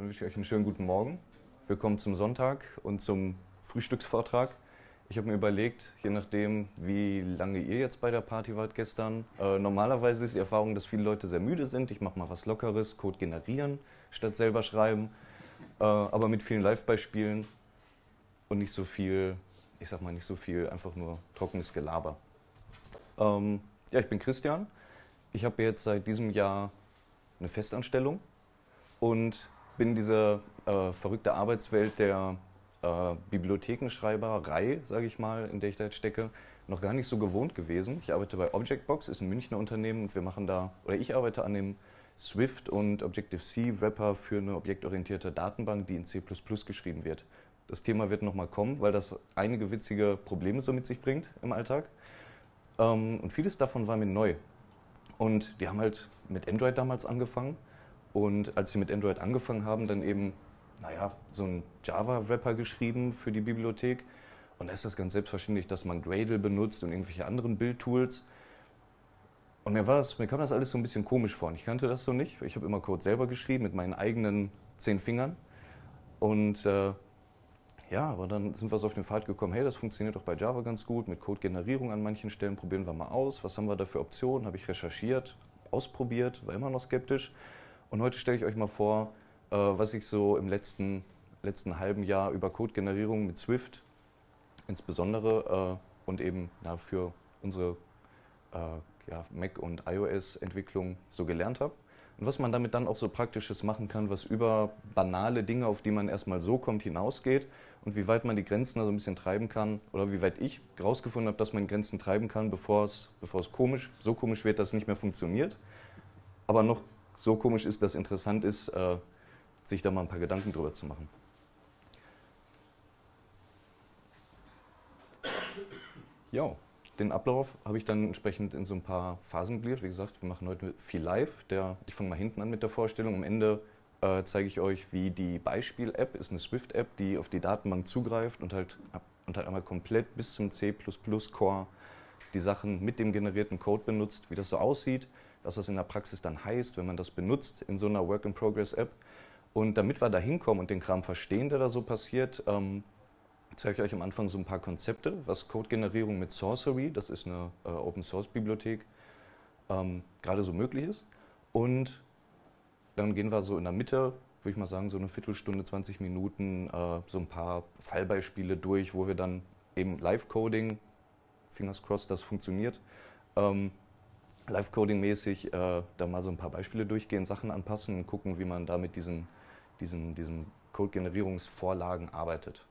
Dann wünsche ich euch einen schönen guten Morgen. Willkommen zum Sonntag und zum Frühstücksvortrag. Ich habe mir überlegt, je nachdem, wie lange ihr jetzt bei der Party wart gestern, äh, normalerweise ist die Erfahrung, dass viele Leute sehr müde sind. Ich mache mal was Lockeres, Code generieren statt selber schreiben, äh, aber mit vielen Live-Beispielen und nicht so viel, ich sag mal nicht so viel, einfach nur trockenes Gelaber. Ähm, ja, ich bin Christian. Ich habe jetzt seit diesem Jahr eine Festanstellung und bin in dieser äh, verrückte Arbeitswelt der äh, Bibliothekenschreiberei, sage ich mal, in der ich da jetzt stecke, noch gar nicht so gewohnt gewesen. Ich arbeite bei Objectbox, ist ein Münchner Unternehmen und wir machen da, oder ich arbeite an dem Swift und Objective-C Wrapper für eine objektorientierte Datenbank, die in C++ geschrieben wird. Das Thema wird nochmal kommen, weil das einige witzige Probleme so mit sich bringt im Alltag. Ähm, und vieles davon war mir neu. Und die haben halt mit Android damals angefangen. Und als sie mit Android angefangen haben, dann eben naja, so ein Java-Wrapper geschrieben für die Bibliothek. Und da ist das ganz selbstverständlich, dass man Gradle benutzt und irgendwelche anderen Bildtools. Und mir, war das, mir kam das alles so ein bisschen komisch vor. Und ich kannte das so nicht. Ich habe immer Code selber geschrieben mit meinen eigenen zehn Fingern. Und äh, ja, aber dann sind wir so auf den Pfad gekommen, hey, das funktioniert doch bei Java ganz gut, mit Code-Generierung an manchen Stellen, probieren wir mal aus. Was haben wir da für Optionen? Habe ich recherchiert, ausprobiert, war immer noch skeptisch. Und heute stelle ich euch mal vor, äh, was ich so im letzten, letzten halben Jahr über Code-Generierung mit Swift insbesondere äh, und eben na, für unsere äh, ja, Mac- und iOS-Entwicklung so gelernt habe. Und was man damit dann auch so Praktisches machen kann, was über banale Dinge, auf die man erstmal so kommt, hinausgeht und wie weit man die Grenzen da so ein bisschen treiben kann oder wie weit ich rausgefunden habe, dass man Grenzen treiben kann, bevor es, bevor es komisch, so komisch wird, dass es nicht mehr funktioniert. Aber noch so komisch ist, dass interessant ist, äh, sich da mal ein paar Gedanken drüber zu machen. Ja, den Ablauf habe ich dann entsprechend in so ein paar Phasen gliedert. Wie gesagt, wir machen heute viel live. Der, ich fange mal hinten an mit der Vorstellung. Am Ende äh, zeige ich euch, wie die Beispiel-App ist, eine Swift-App, die auf die Datenbank zugreift und halt, und halt einmal komplett bis zum C++-Core die Sachen mit dem generierten Code benutzt, wie das so aussieht, was das in der Praxis dann heißt, wenn man das benutzt in so einer Work-in-Progress-App. Und damit wir da hinkommen und den Kram verstehen, der da so passiert, ähm, zeige ich euch am Anfang so ein paar Konzepte, was Code-Generierung mit Sorcery, das ist eine äh, Open-Source-Bibliothek, ähm, gerade so möglich ist. Und dann gehen wir so in der Mitte, würde ich mal sagen, so eine Viertelstunde, 20 Minuten, äh, so ein paar Fallbeispiele durch, wo wir dann eben Live-Coding, fingers crossed, das funktioniert, ähm, Live-Coding-mäßig äh, da mal so ein paar Beispiele durchgehen, Sachen anpassen und gucken, wie man da mit diesen diesen, diesen Code-Generierungsvorlagen arbeitet.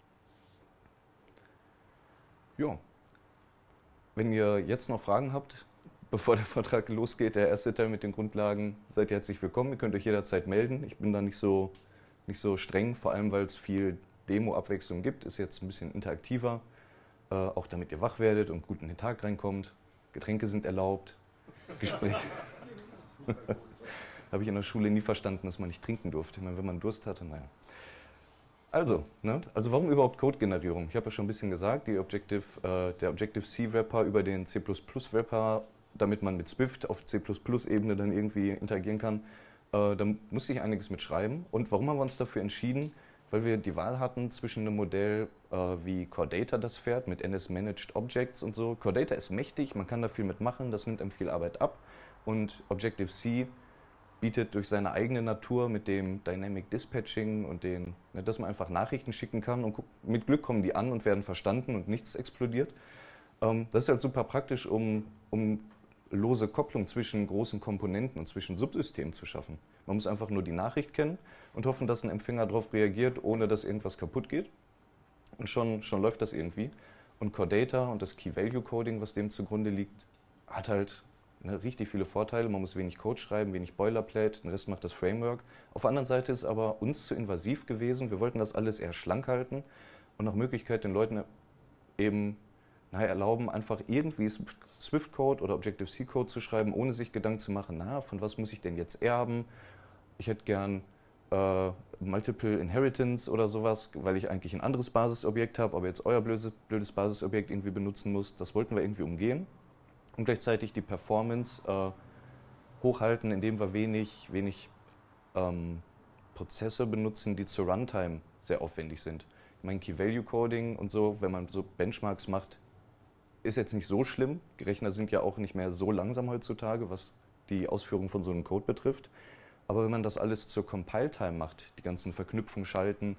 Ja. Wenn ihr jetzt noch Fragen habt, bevor der Vortrag losgeht, der erste Teil mit den Grundlagen, seid ihr herzlich willkommen. Ihr könnt euch jederzeit melden. Ich bin da nicht so, nicht so streng, vor allem weil es viel Demo-Abwechslung gibt. Ist jetzt ein bisschen interaktiver, äh, auch damit ihr wach werdet und gut in den Tag reinkommt. Getränke sind erlaubt, Gespräch. Habe ich in der Schule nie verstanden, dass man nicht trinken durfte. Ich meine, wenn man Durst hatte, naja. Also, ne? also warum überhaupt Code-Generierung? Ich habe ja schon ein bisschen gesagt, Objective, äh, der Objective-C-Wrapper über den C++-Wrapper, damit man mit Swift auf C++-Ebene dann irgendwie interagieren kann, äh, da musste ich einiges mit schreiben. Und warum haben wir uns dafür entschieden? Weil wir die Wahl hatten zwischen einem Modell äh, wie Core Data das fährt, mit NS-Managed Objects und so. Core Data ist mächtig, man kann da viel mitmachen, das nimmt einem viel Arbeit ab. Und Objective-C bietet durch seine eigene Natur mit dem Dynamic Dispatching und den, ne, dass man einfach Nachrichten schicken kann und mit Glück kommen die an und werden verstanden und nichts explodiert. Ähm, das ist halt super praktisch, um, um lose Kopplung zwischen großen Komponenten und zwischen Subsystemen zu schaffen. Man muss einfach nur die Nachricht kennen und hoffen, dass ein Empfänger darauf reagiert, ohne dass irgendwas kaputt geht. Und schon, schon läuft das irgendwie. Und Core Data und das Key Value Coding, was dem zugrunde liegt, hat halt ne, richtig viele Vorteile. Man muss wenig Code schreiben, wenig Boilerplate, den Rest macht das Framework. Auf der anderen Seite ist aber uns zu invasiv gewesen. Wir wollten das alles eher schlank halten und nach Möglichkeit den Leuten eben naja, erlauben, einfach irgendwie Swift-Code oder Objective-C-Code zu schreiben, ohne sich Gedanken zu machen, na, von was muss ich denn jetzt erben? Ich hätte gern äh, Multiple Inheritance oder sowas, weil ich eigentlich ein anderes Basisobjekt habe, aber jetzt euer blödes, blödes Basisobjekt irgendwie benutzen muss. Das wollten wir irgendwie umgehen und gleichzeitig die Performance äh, hochhalten, indem wir wenig, wenig ähm, Prozesse benutzen, die zur Runtime sehr aufwendig sind. Ich meine, Key-Value-Coding und so, wenn man so Benchmarks macht, ist jetzt nicht so schlimm. Die Rechner sind ja auch nicht mehr so langsam heutzutage, was die Ausführung von so einem Code betrifft. Aber wenn man das alles zur Compile-Time macht, die ganzen Verknüpfungen schalten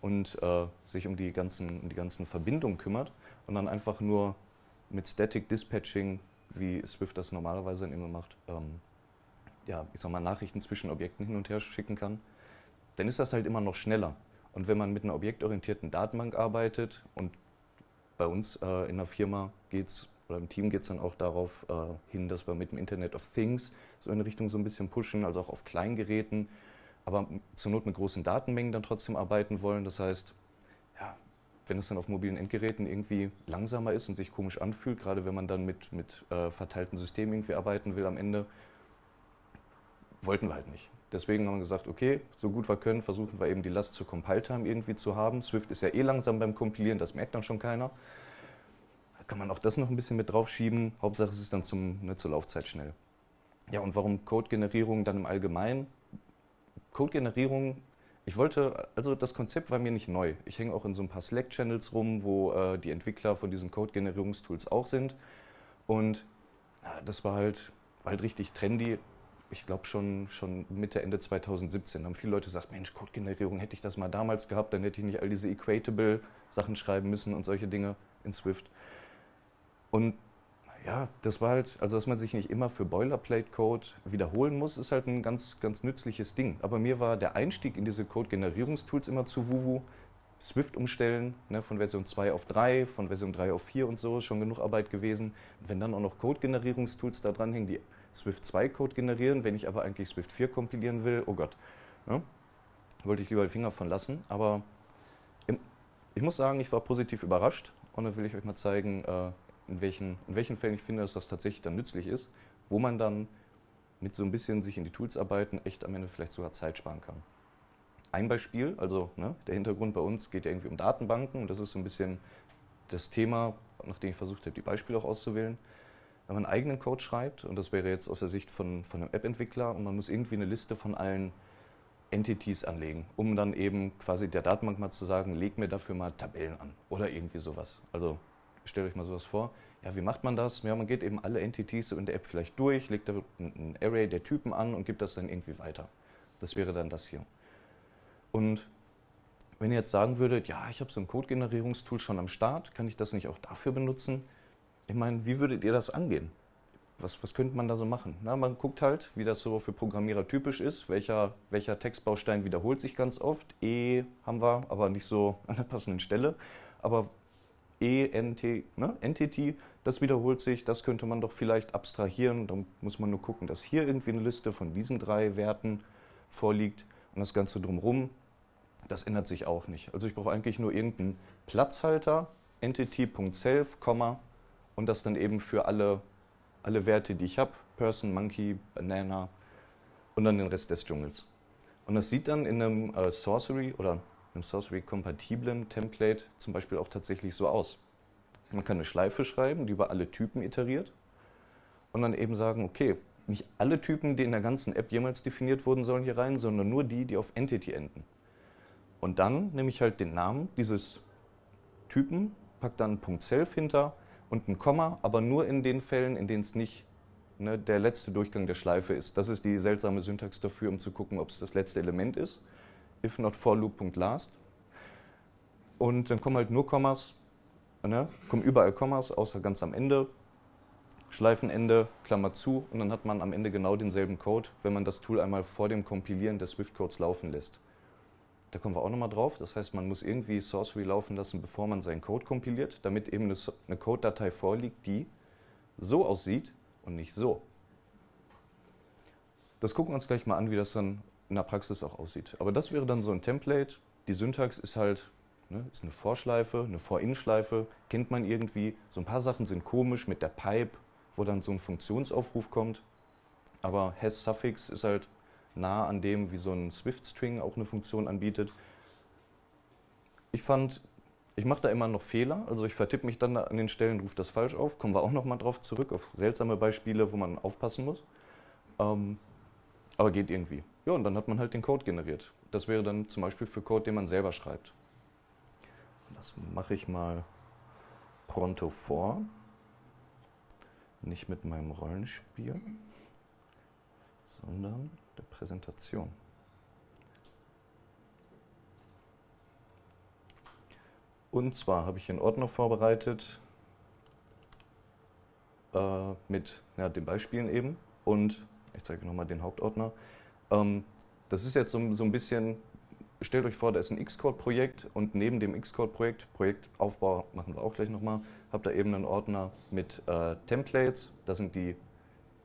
und äh, sich um die, ganzen, um die ganzen Verbindungen kümmert und dann einfach nur mit Static Dispatching, wie Swift das normalerweise immer macht, ähm, ja, ich sag mal, Nachrichten zwischen Objekten hin und her schicken kann, dann ist das halt immer noch schneller. Und wenn man mit einer objektorientierten Datenbank arbeitet und bei uns äh, in der Firma geht es, oder im Team geht es dann auch darauf äh, hin, dass wir mit dem Internet of Things so in Richtung so ein bisschen pushen, also auch auf Kleingeräten, aber zur Not mit großen Datenmengen dann trotzdem arbeiten wollen. Das heißt, ja, wenn es dann auf mobilen Endgeräten irgendwie langsamer ist und sich komisch anfühlt, gerade wenn man dann mit, mit äh, verteilten Systemen irgendwie arbeiten will am Ende, wollten wir halt nicht. Deswegen haben wir gesagt, okay, so gut wir können, versuchen wir eben die Last zur Compile-Time irgendwie zu haben. Swift ist ja eh langsam beim Kompilieren, das merkt dann schon keiner. Da kann man auch das noch ein bisschen mit draufschieben. Hauptsache es ist dann zum, ne, zur Laufzeit schnell. Ja, und warum Code-Generierung dann im Allgemeinen? Code-Generierung, ich wollte, also das Konzept war mir nicht neu. Ich hänge auch in so ein paar Slack-Channels rum, wo äh, die Entwickler von diesen Code-Generierungstools auch sind. Und ja, das war halt, war halt richtig trendy ich glaube schon, schon Mitte, Ende 2017 haben viele Leute gesagt, Mensch, Code-Generierung, hätte ich das mal damals gehabt, dann hätte ich nicht all diese Equatable-Sachen schreiben müssen und solche Dinge in Swift. Und ja, das war halt, also dass man sich nicht immer für Boilerplate-Code wiederholen muss, ist halt ein ganz, ganz nützliches Ding. Aber mir war der Einstieg in diese Code-Generierungstools immer zu Wuwu. Swift umstellen, ne, von Version 2 auf 3, von Version 3 auf 4 und so, schon genug Arbeit gewesen. Wenn dann auch noch Code-Generierungstools da dranhängen, die Swift 2 Code generieren, wenn ich aber eigentlich Swift 4 kompilieren will, oh Gott. Ne? Wollte ich lieber die Finger von lassen, aber im, ich muss sagen, ich war positiv überrascht und dann will ich euch mal zeigen, äh, in, welchen, in welchen Fällen ich finde, dass das tatsächlich dann nützlich ist, wo man dann mit so ein bisschen sich in die Tools arbeiten, echt am Ende vielleicht sogar Zeit sparen kann. Ein Beispiel, also ne, der Hintergrund bei uns geht ja irgendwie um Datenbanken und das ist so ein bisschen das Thema, nachdem ich versucht habe, die Beispiele auch auszuwählen wenn man einen eigenen Code schreibt, und das wäre jetzt aus der Sicht von, von einem App-Entwickler, und man muss irgendwie eine Liste von allen Entities anlegen, um dann eben quasi der Datenbank mal zu sagen, leg mir dafür mal Tabellen an oder irgendwie sowas. Also stellt euch mal sowas vor. Ja, wie macht man das? Ja, man geht eben alle Entities in der App vielleicht durch, legt da ein Array der Typen an und gibt das dann irgendwie weiter. Das wäre dann das hier. Und wenn ihr jetzt sagen würdet, ja, ich habe so ein Code-Generierungstool schon am Start, kann ich das nicht auch dafür benutzen? Ich meine, wie würdet ihr das angehen? Was, was könnte man da so machen? Na, man guckt halt, wie das so für Programmierer typisch ist. Welcher, welcher Textbaustein wiederholt sich ganz oft? E haben wir, aber nicht so an der passenden Stelle. Aber E, NT, ne? Entity, das wiederholt sich, das könnte man doch vielleicht abstrahieren. Da muss man nur gucken, dass hier irgendwie eine Liste von diesen drei Werten vorliegt und das Ganze drumherum, das ändert sich auch nicht. Also ich brauche eigentlich nur irgendeinen Platzhalter, entity.self, und das dann eben für alle, alle Werte, die ich habe, Person, Monkey, Banana und dann den Rest des Dschungels. Und das sieht dann in einem äh, Sorcery oder einem Sorcery-kompatiblen Template zum Beispiel auch tatsächlich so aus. Man kann eine Schleife schreiben, die über alle Typen iteriert und dann eben sagen, okay, nicht alle Typen, die in der ganzen App jemals definiert wurden, sollen hier rein, sondern nur die, die auf Entity enden. Und dann nehme ich halt den Namen dieses Typen, packe dann .self hinter und ein Komma, aber nur in den Fällen, in denen es nicht ne, der letzte Durchgang der Schleife ist. Das ist die seltsame Syntax dafür, um zu gucken, ob es das letzte Element ist. If not for loop.last. Und dann kommen halt nur Kommas, ne, kommen überall Kommas, außer ganz am Ende. Schleifenende, Klammer zu, und dann hat man am Ende genau denselben Code, wenn man das Tool einmal vor dem Kompilieren des Swift-Codes laufen lässt. Da kommen wir auch nochmal drauf. Das heißt, man muss irgendwie Sorcery laufen lassen, bevor man seinen Code kompiliert, damit eben eine, Code-Datei vorliegt, die so aussieht und nicht so. Das gucken wir uns gleich mal an, wie das dann in der Praxis auch aussieht. Aber das wäre dann so ein Template. Die Syntax ist halt ne, ist eine Vorschleife, eine For-In-Schleife, kennt man irgendwie. So ein paar Sachen sind komisch mit der Pipe, wo dann so ein Funktionsaufruf kommt. Aber Has-Suffix ist halt nah an dem, wie so ein Swift-String auch eine Funktion anbietet. Ich fand, ich mache da immer noch Fehler, also ich vertippe mich dann an den Stellen, rufe das falsch auf, kommen wir auch nochmal drauf zurück, auf seltsame Beispiele, wo man aufpassen muss. Ähm, aber geht irgendwie. Ja, und dann hat man halt den Code generiert. Das wäre dann zum Beispiel für Code, den man selber schreibt. Das mache ich mal pronto vor. Nicht mit meinem Rollenspiel, sondern der Präsentation. Und zwar habe ich einen Ordner vorbereitet äh, mit ja, den Beispielen eben und ich zeige nochmal den Hauptordner. Ähm, das ist jetzt so, so, ein bisschen, stellt euch vor, da ist ein Xcode-Projekt und neben dem Xcode-Projekt, Projektaufbau machen wir auch gleich nochmal, habt ihr eben einen Ordner mit äh, Templates. Da sind die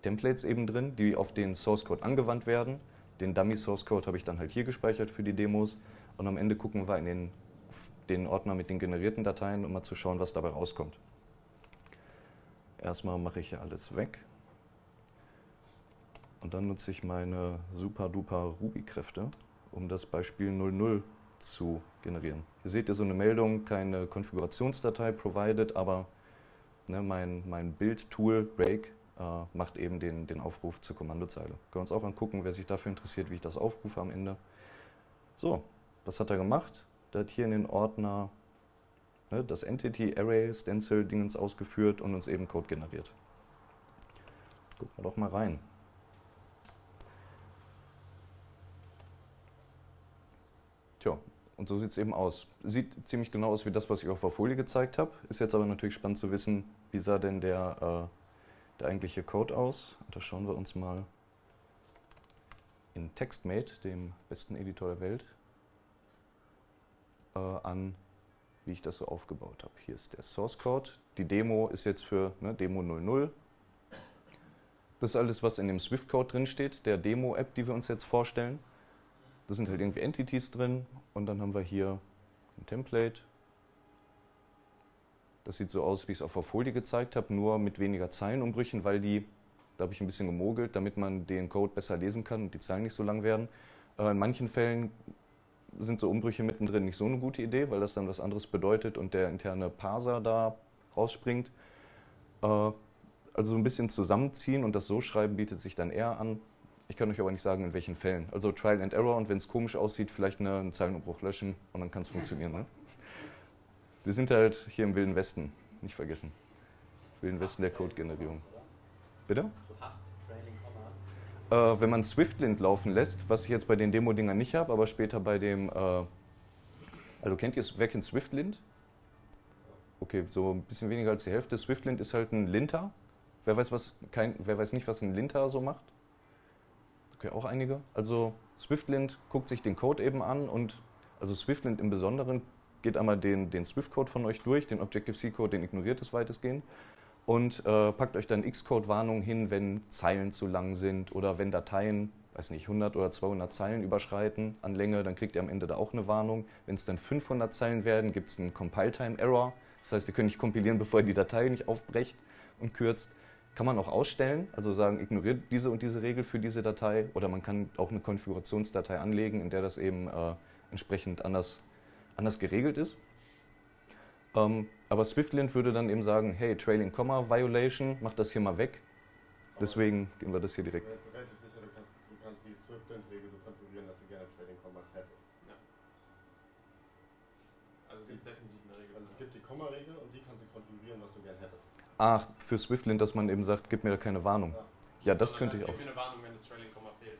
Templates eben drin, die auf den Source Code angewandt werden. Den Dummy Source Code habe ich dann halt hier gespeichert für die Demos und am Ende gucken wir in den, den Ordner mit den generierten Dateien, um mal zu schauen, was dabei rauskommt. Erstmal mache ich hier alles weg. Und dann nutze ich meine super duper Ruby-Kräfte, um das Beispiel 00 zu generieren. Hier seht ihr so eine Meldung, keine Konfigurationsdatei provided, aber ne, mein, mein Build-Tool, äh, macht eben den, den Aufruf zur Kommandozeile. Können wir uns auch angucken, wer sich dafür interessiert, wie ich das aufrufe am Ende. So, was hat er gemacht? Der hat hier in den Ordner ne, das Entity Array Stencil Dingens ausgeführt und uns eben Code generiert. Gucken wir doch mal rein. Tja, und so sieht es eben aus. Sieht ziemlich genau aus wie das, was ich auf der Folie gezeigt habe. Ist jetzt aber natürlich spannend zu wissen, wie sah denn der, äh, der eigentliche Code aus. Da schauen wir uns mal in TextMate, dem besten Editor der Welt, äh, an, wie ich das so aufgebaut habe. Hier ist der Source Code. Die Demo ist jetzt für ne, Demo 00. Das ist alles, was in dem Swift-Code drinsteht, der Demo-App, die wir uns jetzt vorstellen. Da sind halt irgendwie Entities drin und dann haben wir hier ein Template. Das sieht so aus, wie ich es auf der Folie gezeigt habe, nur mit weniger Zeilenumbrüchen, weil die, da habe ich ein bisschen gemogelt, damit man den Code besser lesen kann und die Zeilen nicht so lang werden. Äh, in manchen Fällen sind so Umbrüche mittendrin nicht so eine gute Idee, weil das dann was anderes bedeutet und der interne Parser da rausspringt. Äh, also so ein bisschen zusammenziehen und das so schreiben bietet sich dann eher an. Ich kann euch aber nicht sagen, in welchen Fällen. Also Trial and Error und wenn es komisch aussieht, vielleicht eine, einen Zeilenumbruch löschen und dann kann es funktionieren. Ne? Wir sind halt hier im Wilden Westen, nicht vergessen. Wilden Westen der Code-Generierung. Bitte? Du hast Trailing Commas? Äh, wenn man Swiftlint laufen lässt, was ich jetzt bei den Demo-Dingern nicht habe, aber später bei dem. Äh, also kennt ihr, wer kennt Swiftlint? Okay, so ein bisschen weniger als die Hälfte. Swiftlint ist halt ein Linter. Wer weiß, was, kein, wer weiß nicht, was ein Linter so macht? Okay, auch einige. Also Swiftlint guckt sich den Code eben an und also Swiftlint im Besonderen geht einmal den, den Swift-Code von euch durch, den Objective-C-Code, den ignoriert es weitestgehend und äh, packt euch dann Xcode-Warnungen hin, wenn Zeilen zu lang sind oder wenn Dateien, weiß nicht, 100 oder 200 Zeilen überschreiten an Länge, dann kriegt ihr am Ende da auch eine Warnung. Wenn es dann 500 Zeilen werden, gibt es einen Compile-Time-Error. Das heißt, ihr könnt nicht kompilieren, bevor ihr die Datei nicht aufbrecht und kürzt. Kann man auch ausstellen, also sagen, ignoriert diese und diese Regel für diese Datei oder man kann auch eine Konfigurationsdatei anlegen, in der das eben äh, entsprechend anders, anders geregelt ist. Ähm, aber Swiftlint würde dann eben sagen, hey, Trailing Comma Violation, mach das hier mal weg. Deswegen gehen wir das hier direkt. Ich bin relativ sicher, du kannst, du kannst die Swiftlint-Regel so konfigurieren, dass du gerne Trailing Commas hättest. Ja. Also die ist definitiv eine Regel. Also es gibt die Komma-Regel und die kannst du konfigurieren, was du gerne hättest. Ach, für Swiftlint, dass man eben sagt, gib mir da keine Warnung. Ja, das könnte ich auch. Gib mir eine Warnung, wenn das Trailing Komma fehlt.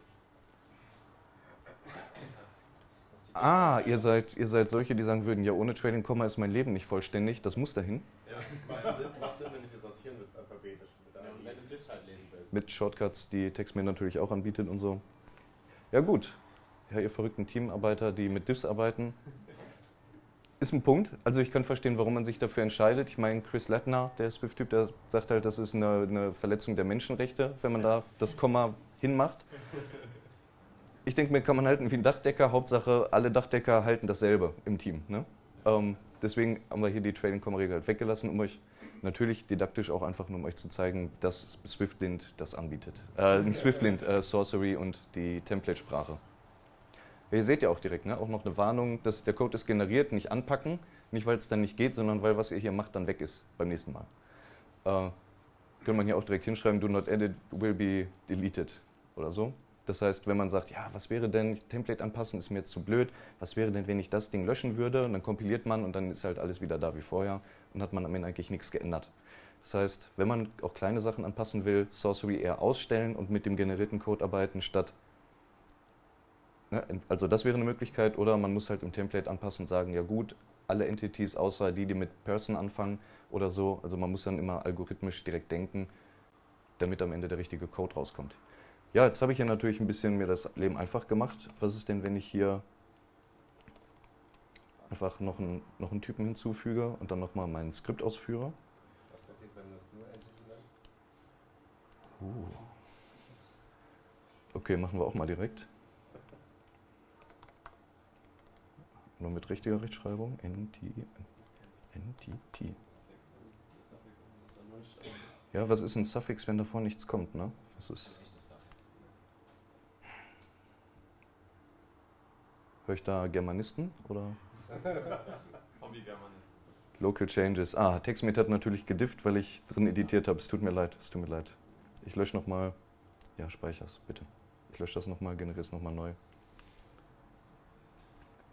Ah, ihr seid, ihr seid solche, die sagen würden, ja, ohne Trailing Komma ist mein Leben nicht vollständig, das muss dahin. Ja, macht Sinn, macht Sinn, wenn du die sortieren willst, alphabetisch. Wenn du Diffs halt lesen willst. Mit Shortcuts, die TextMate natürlich auch anbietet und so. Ja gut, ja, ihr verrückten Teamarbeiter, die mit Diffs arbeiten, ist ein Punkt. Also ich kann verstehen, warum man sich dafür entscheidet. Ich meine, Chris Lettner, der Swift-Typ, der sagt halt, das ist eine, eine, Verletzung der Menschenrechte, wenn man da das Komma hinmacht. Ich denke mir, kann man halten wie ein Dachdecker. Hauptsache, alle Dachdecker halten dasselbe im Team. Ne? Ähm, deswegen haben wir hier die Trailing-Komma-Regel halt weggelassen, um euch natürlich didaktisch auch einfach nur um euch zu zeigen, dass Swiftlint das anbietet. Äh, Swiftlint, äh, Sorcery und die Template-Sprache. Ihr seht ja auch direkt, ne? auch noch eine Warnung, dass der Code ist generiert, nicht anpacken. Nicht, weil es dann nicht geht, sondern weil was ihr hier macht, dann weg ist beim nächsten Mal. Äh, könnte man hier auch direkt hinschreiben, do not edit will be deleted oder so. Das heißt, wenn man sagt, ja, was wäre denn, Template anpassen ist mir zu blöd, was wäre denn, wenn ich das Ding löschen würde? Und dann kompiliert man und dann ist halt alles wieder da wie vorher und hat man am Ende eigentlich nichts geändert. Das heißt, wenn man auch kleine Sachen anpassen will, Sorcery eher ausstellen und mit dem generierten Code arbeiten, statt Ne? Also das wäre eine Möglichkeit. Oder man muss halt im Template anpassen und sagen, ja gut, alle Entities außer die, die mit Person anfangen oder so. Also man muss dann immer algorithmisch direkt denken, damit am Ende der richtige Code rauskommt. Ja, jetzt habe ich hier natürlich ein bisschen mir das Leben einfach gemacht. Was ist denn, wenn ich hier einfach noch einen, noch einen Typen hinzufüge und dann nochmal mein Skript ausführe? Was passiert, wenn du es nur Entity nennst? Uh. Okay, machen wir auch mal direkt. Nur mit richtiger Rechtschreibung. NT, NTT. Ja, was ist ein Suffix, wenn davor nichts kommt, ne? Was ist. Höre ich da Germanisten oder? Hobby-Germanist. Local Changes. Ah, TextMate hat natürlich gedifft, weil ich drin editiert habe. Es tut mir leid, es tut mir leid. Ich lösche nochmal. Ja, speicher's, bitte. Ich lösche das nochmal, generiere es nochmal neu.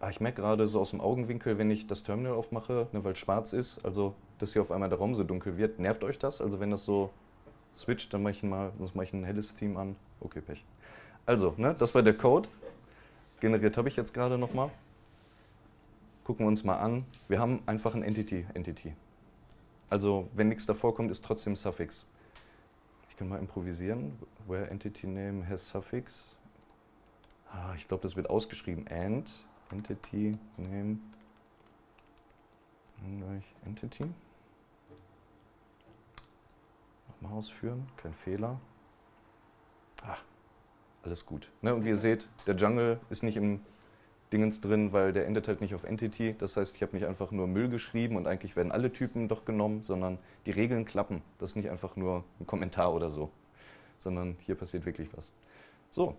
Ah, ich merke gerade so aus dem Augenwinkel, wenn ich das Terminal aufmache, ne, weil es schwarz ist, also dass hier auf einmal der Raum so dunkel wird. Nervt euch das? Also wenn das so switcht, dann mache ich mal, sonst mache ich ein helles Theme an. Okay, Pech. Also, ne, das war der Code. Generiert habe ich jetzt gerade nochmal. Gucken wir uns mal an. Wir haben einfach ein Entity, Entity. Also wenn nichts davor kommt, ist trotzdem Suffix. Ich kann mal improvisieren. Where Entity Name has Suffix. Ah, ich glaube, das wird ausgeschrieben. And Entity Name gleich Entity. Nochmal ausführen, kein Fehler. Ach, alles gut. Ne, und wie ihr seht, der Jungle ist nicht im Dingens drin, weil der endet halt nicht auf Entity. Das heißt, ich habe nicht einfach nur Müll geschrieben und eigentlich werden alle Typen doch genommen, sondern die Regeln klappen. Das ist nicht einfach nur ein Kommentar oder so, sondern hier passiert wirklich was. So,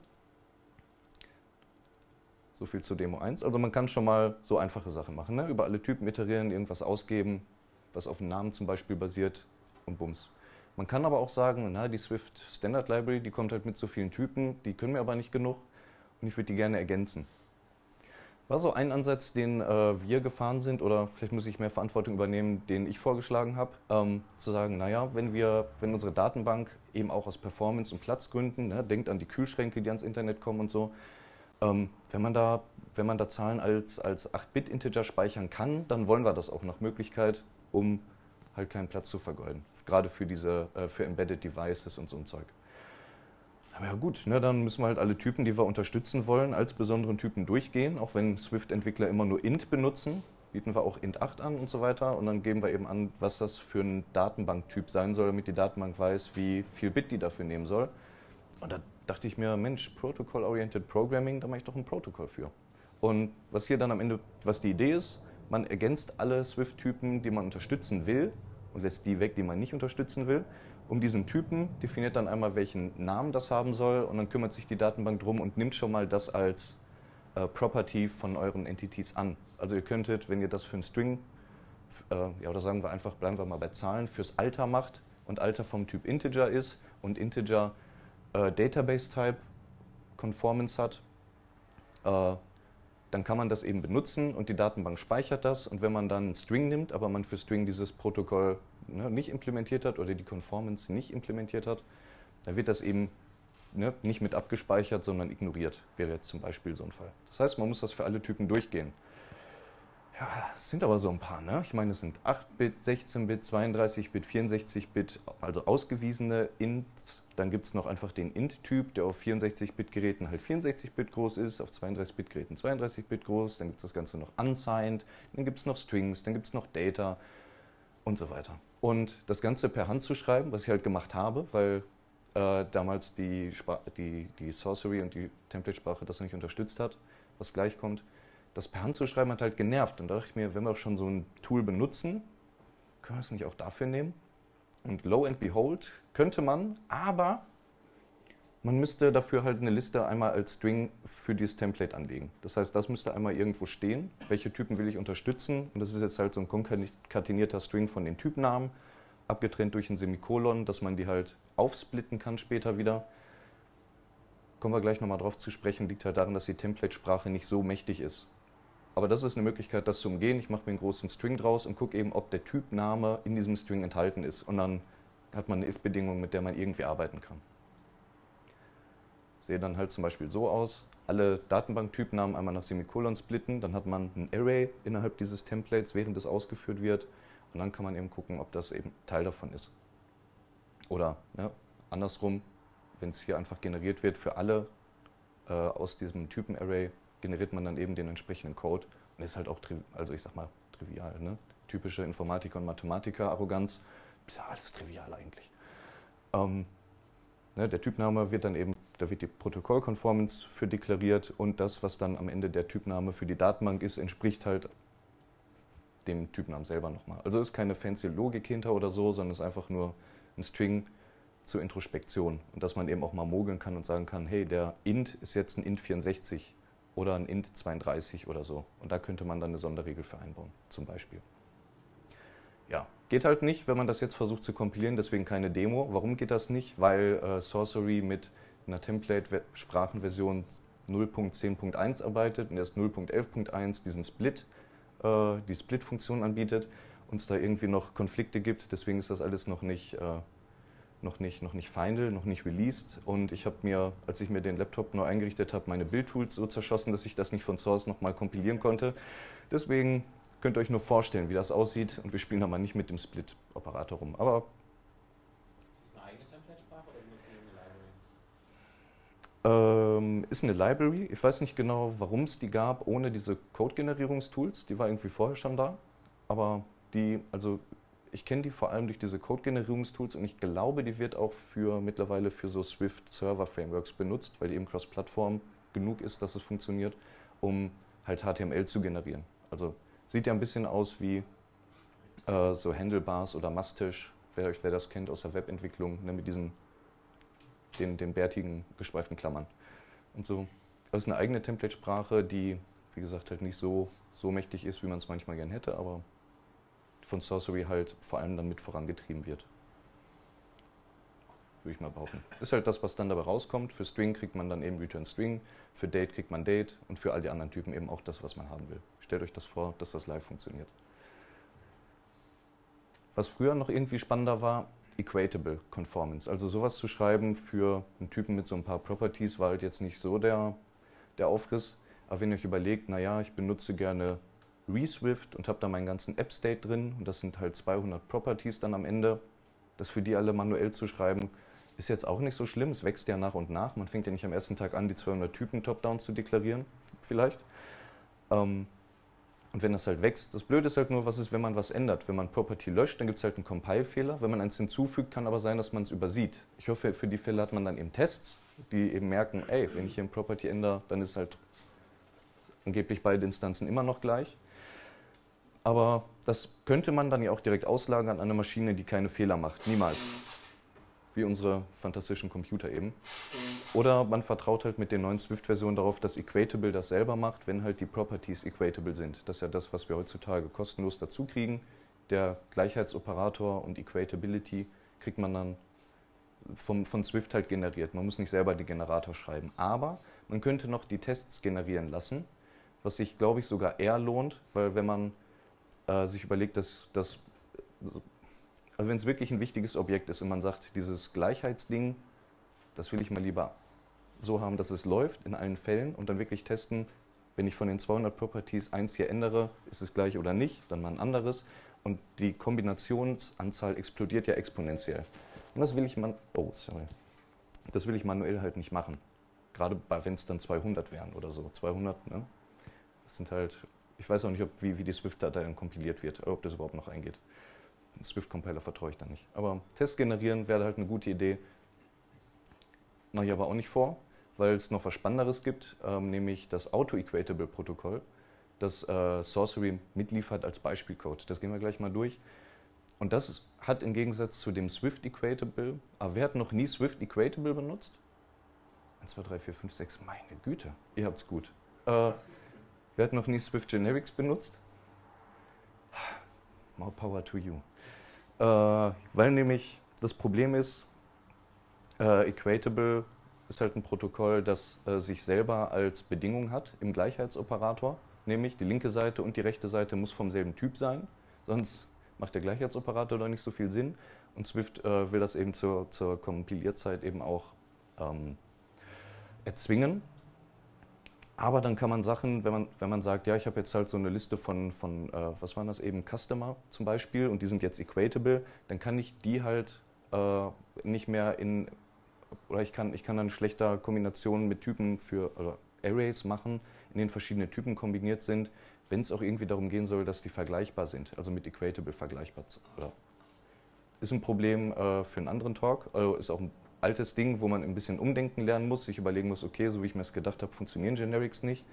so viel zur Demo 1. Also man kann schon mal so einfache Sachen machen. Ne? Über alle Typen iterieren, irgendwas ausgeben, was auf dem Namen zum Beispiel basiert und bums. Man kann aber auch sagen, na, die Swift Standard Library, die kommt halt mit so vielen Typen, die können mir aber nicht genug und ich würde die gerne ergänzen. War so ein Ansatz, den äh, wir gefahren sind, oder vielleicht muss ich mehr Verantwortung übernehmen, den ich vorgeschlagen habe, ähm, zu sagen, naja, wenn wir, wenn unsere Datenbank eben auch aus Performance und Platzgründen, ne, denkt an die Kühlschränke, die ans Internet kommen und so, ähm, wenn, man da, wenn man da Zahlen als, als 8-Bit-Integer speichern kann, dann wollen wir das auch nach Möglichkeit, um halt keinen Platz zu vergeuden. Gerade für diese, äh, für Embedded Devices und so ein Zeug. Aber ja gut, ne, dann müssen wir halt alle Typen, die wir unterstützen wollen, als besonderen Typen durchgehen. Auch wenn Swift-Entwickler immer nur int benutzen, bieten wir auch int 8 an und so weiter. Und dann geben wir eben an, was das für ein Datenbanktyp sein soll, damit die Datenbank weiß, wie viel Bit die dafür nehmen soll. Und da dachte ich mir, Mensch, Protocol-Oriented Programming, da mache ich doch ein Protokoll für. Und was hier dann am Ende, was die Idee ist, man ergänzt alle Swift-Typen, die man unterstützen will und lässt die weg, die man nicht unterstützen will. Um diesen Typen definiert dann einmal, welchen Namen das haben soll und dann kümmert sich die Datenbank drum und nimmt schon mal das als äh, Property von euren Entities an. Also ihr könntet, wenn ihr das für einen String, äh, ja oder sagen wir einfach, bleiben wir mal bei Zahlen, fürs Alter macht und Alter vom Typ Integer ist und Integer äh, Database-Type Conformance hat, äh, dann kann man das eben benutzen und die Datenbank speichert das. Und wenn man dann einen String nimmt, aber man für String dieses Protokoll ne, nicht implementiert hat oder die Conformance nicht implementiert hat, dann wird das eben ne, nicht mit abgespeichert, sondern ignoriert. Wäre jetzt zum Beispiel so ein Fall. Das heißt, man muss das für alle Typen durchgehen. Ja, es sind aber so ein paar. Ne? Ich meine, es sind 8-Bit, 16-Bit, 32-Bit, 64-Bit, also ausgewiesene Ints. Dann gibt es noch einfach den Int-Typ, der auf 64-Bit-Geräten halt 64-Bit groß ist, auf 32-Bit-Geräten 32-Bit groß. Dann gibt es das Ganze noch unsigned, dann gibt es noch Strings, dann gibt es noch Data und so weiter. Und das Ganze per Hand zu schreiben, was ich halt gemacht habe, weil äh, damals die, die, die Sorcery und die Template-Sprache das noch nicht unterstützt hat, was gleich kommt das per Hand zu schreiben hat halt genervt. Und da dachte ich mir, wenn wir schon so ein Tool benutzen, können wir es nicht auch dafür nehmen? Und lo and behold könnte man, aber man müsste dafür halt eine Liste einmal als String für dieses Template anlegen. Das heißt, das müsste einmal irgendwo stehen. Welche Typen will ich unterstützen? Und das ist jetzt halt so ein konkatenierter String von den Typnamen, abgetrennt durch ein Semikolon, dass man die halt aufsplitten kann später wieder. kommen wir gleich nochmal drauf zu sprechen, liegt halt daran, dass die Template-Sprache nicht so mächtig ist. Aber das ist eine Möglichkeit, das zu umgehen. Ich mache mir einen großen String draus und gucke eben, ob der Typname in diesem String enthalten ist. Und dann hat man eine if-Bedingung, mit der man irgendwie arbeiten kann. Sehe dann halt zum Beispiel so aus. Alle Datenbanktypnamen einmal nach Semikolon splitten, dann hat man ein Array innerhalb dieses Templates, während es ausgeführt wird. Und dann kann man eben gucken, ob das eben Teil davon ist. Oder ja, andersrum, wenn es hier einfach generiert wird für alle äh, aus diesem Typen-Array, generiert man dann eben den entsprechenden Code. Und ist halt auch, also ich sag mal, trivial. Ne? Typische Informatiker- und Mathematiker-Arroganz. Ist ja alles trivial eigentlich. Ähm, ne, der Typname wird dann eben, da wird die Protokollkonformance für deklariert und das, was dann am Ende der Typname für die Datenbank ist, entspricht halt dem Typnamen selber nochmal. Also ist keine fancy Logik hinter oder so, sondern ist einfach nur ein String zur Introspektion und dass man eben auch mal mogeln kann und sagen kann, hey, der int ist jetzt ein int 64 oder ein int 32 oder so. Und da könnte man dann eine Sonderregel für einbauen, zum Beispiel. Ja, geht halt nicht, wenn man das jetzt versucht zu kompilieren, deswegen keine Demo. Warum geht das nicht? Weil äh, Sorcery mit einer Template-Sprachenversion 0.10.1 arbeitet und erst 0.11.1 diesen Split, äh, die Split-Funktion anbietet, uns da irgendwie noch Konflikte gibt. Deswegen ist das alles noch nicht äh, noch nicht, noch nicht final, noch nicht released. Und ich habe mir, als ich mir den Laptop neu eingerichtet habe, meine Build-Tools so zerschossen, dass ich das nicht von Source nochmal kompilieren konnte. Deswegen könnt ihr euch nur vorstellen, wie das aussieht. Und wir spielen da mal nicht mit dem Split-Operator rum. Aber ist das eine eigene Template-Sprache oder benutzen die eine Library? Ähm, ist eine Library. Ich weiß nicht genau, warum es die gab, ohne diese Code-Generierungstools. Die war irgendwie vorher schon da. Aber die, also ich kenne die vor allem durch diese Code-Generierungstools und ich glaube, die wird auch für mittlerweile für so Swift-Server-Frameworks benutzt, weil die eben cross-Plattform genug ist, dass es funktioniert, um halt HTML zu generieren. Also sieht ja ein bisschen aus wie äh, so Handlebars oder Mustache, wer, wer das kennt aus der Webentwicklung, ne, mit diesen den, den bärtigen, geschweiften Klammern. Und so. Das ist eine eigene Template-Sprache, die, wie gesagt, halt nicht so, so mächtig ist, wie man es manchmal gern hätte, aber von Sorcery halt vor allem dann mit vorangetrieben wird. Würde ich mal behaupten. Ist halt das, was dann dabei rauskommt. Für String kriegt man dann eben Return String, für Date kriegt man Date und für all die anderen Typen eben auch das, was man haben will. Stellt euch das vor, dass das live funktioniert. Was früher noch irgendwie spannender war, Equatable Conformance. Also sowas zu schreiben für einen Typen mit so ein paar Properties war halt jetzt nicht so der, der Aufriss. Aber wenn ihr euch überlegt, naja, ich benutze gerne ReSwift und habe da meinen ganzen App-State drin und das sind halt 200 Properties dann am Ende. Das für die alle manuell zu schreiben, ist jetzt auch nicht so schlimm. Es wächst ja nach und nach. Man fängt ja nicht am ersten Tag an, die 200 Typen Top-Down zu deklarieren, vielleicht. Ähm, und wenn das halt wächst, das Blöde ist halt nur, was ist, wenn man was ändert. Wenn man Property löscht, dann gibt es halt einen Compile-Fehler. Wenn man eins hinzufügt, kann aber sein, dass man es übersieht. Ich hoffe, für die Fälle hat man dann eben Tests, die eben merken, ey, wenn ich hier ein Property ändere, dann ist halt angeblich beide Instanzen immer noch gleich. Aber das könnte man dann ja auch direkt auslagern an eine Maschine, die keine Fehler macht. Niemals. Wie unsere fantastischen Computer eben. Oder man vertraut halt mit den neuen Swift-Versionen darauf, dass Equatable das selber macht, wenn halt die Properties equatable sind. Das ist ja das, was wir heutzutage kostenlos dazu kriegen. Der Gleichheitsoperator und Equatability kriegt man dann vom, von Swift halt generiert. Man muss nicht selber den Generator schreiben. Aber man könnte noch die Tests generieren lassen, was sich, glaube ich, sogar eher lohnt, weil wenn man äh, sich überlegt, dass das, also wenn es wirklich ein wichtiges Objekt ist und man sagt, dieses Gleichheitsding, das will ich mal lieber so haben, dass es läuft in allen Fällen und dann wirklich testen, wenn ich von den 200 Properties eins hier ändere, ist es gleich oder nicht, dann mal ein anderes. Und die Kombinationsanzahl explodiert ja exponentiell. Und das will ich man, oh, sorry. Das will ich manuell halt nicht machen. Gerade wenn es dann 200 wären oder so. 200, ne? Das sind halt ich weiß auch nicht, ob, wie, wie die Swift-Datei dann kompiliert wird, ob das überhaupt noch eingeht. Swift-Compiler vertraue ich da nicht. Aber Test generieren wäre halt eine gute Idee. Mache ich aber auch nicht vor, weil es noch was Spannenderes gibt, ähm, nämlich das Auto-Equatable-Protokoll, das äh, Sorcery mitliefert als Beispielcode. Das gehen wir gleich mal durch. Und das hat im Gegensatz zu dem Swift Equatable, aber wer hat noch nie Swift Equatable benutzt? 1, 2, 3, 4, 5, 6, meine Güte, ihr habt's gut. Äh, Wer hat noch nie Swift Generics benutzt? More power to you. Äh, weil nämlich das Problem ist, äh, Equatable ist halt ein Protokoll, das äh, sich selber als Bedingung hat im Gleichheitsoperator, nämlich die linke Seite und die rechte Seite muss vom selben Typ sein, sonst macht der Gleichheitsoperator doch nicht so viel Sinn. Und Swift äh, will das eben zur, zur Kompilierzeit eben auch ähm, erzwingen. Aber dann kann man Sachen, wenn man, wenn man sagt, ja, ich habe jetzt halt so eine Liste von, von äh, was waren das eben, Customer zum Beispiel und die sind jetzt equatable, dann kann ich die halt äh, nicht mehr in, oder ich kann, ich kann dann schlechter Kombinationen mit Typen für oder Arrays machen, in denen verschiedene Typen kombiniert sind, wenn es auch irgendwie darum gehen soll, dass die vergleichbar sind, also mit equatable vergleichbar. Oder ist ein Problem äh, für einen anderen Talk, also ist auch ein altes Ding, wo man ein bisschen umdenken lernen muss, sich überlegen muss, okay, so wie ich mir das gedacht habe, funktionieren Generics nicht.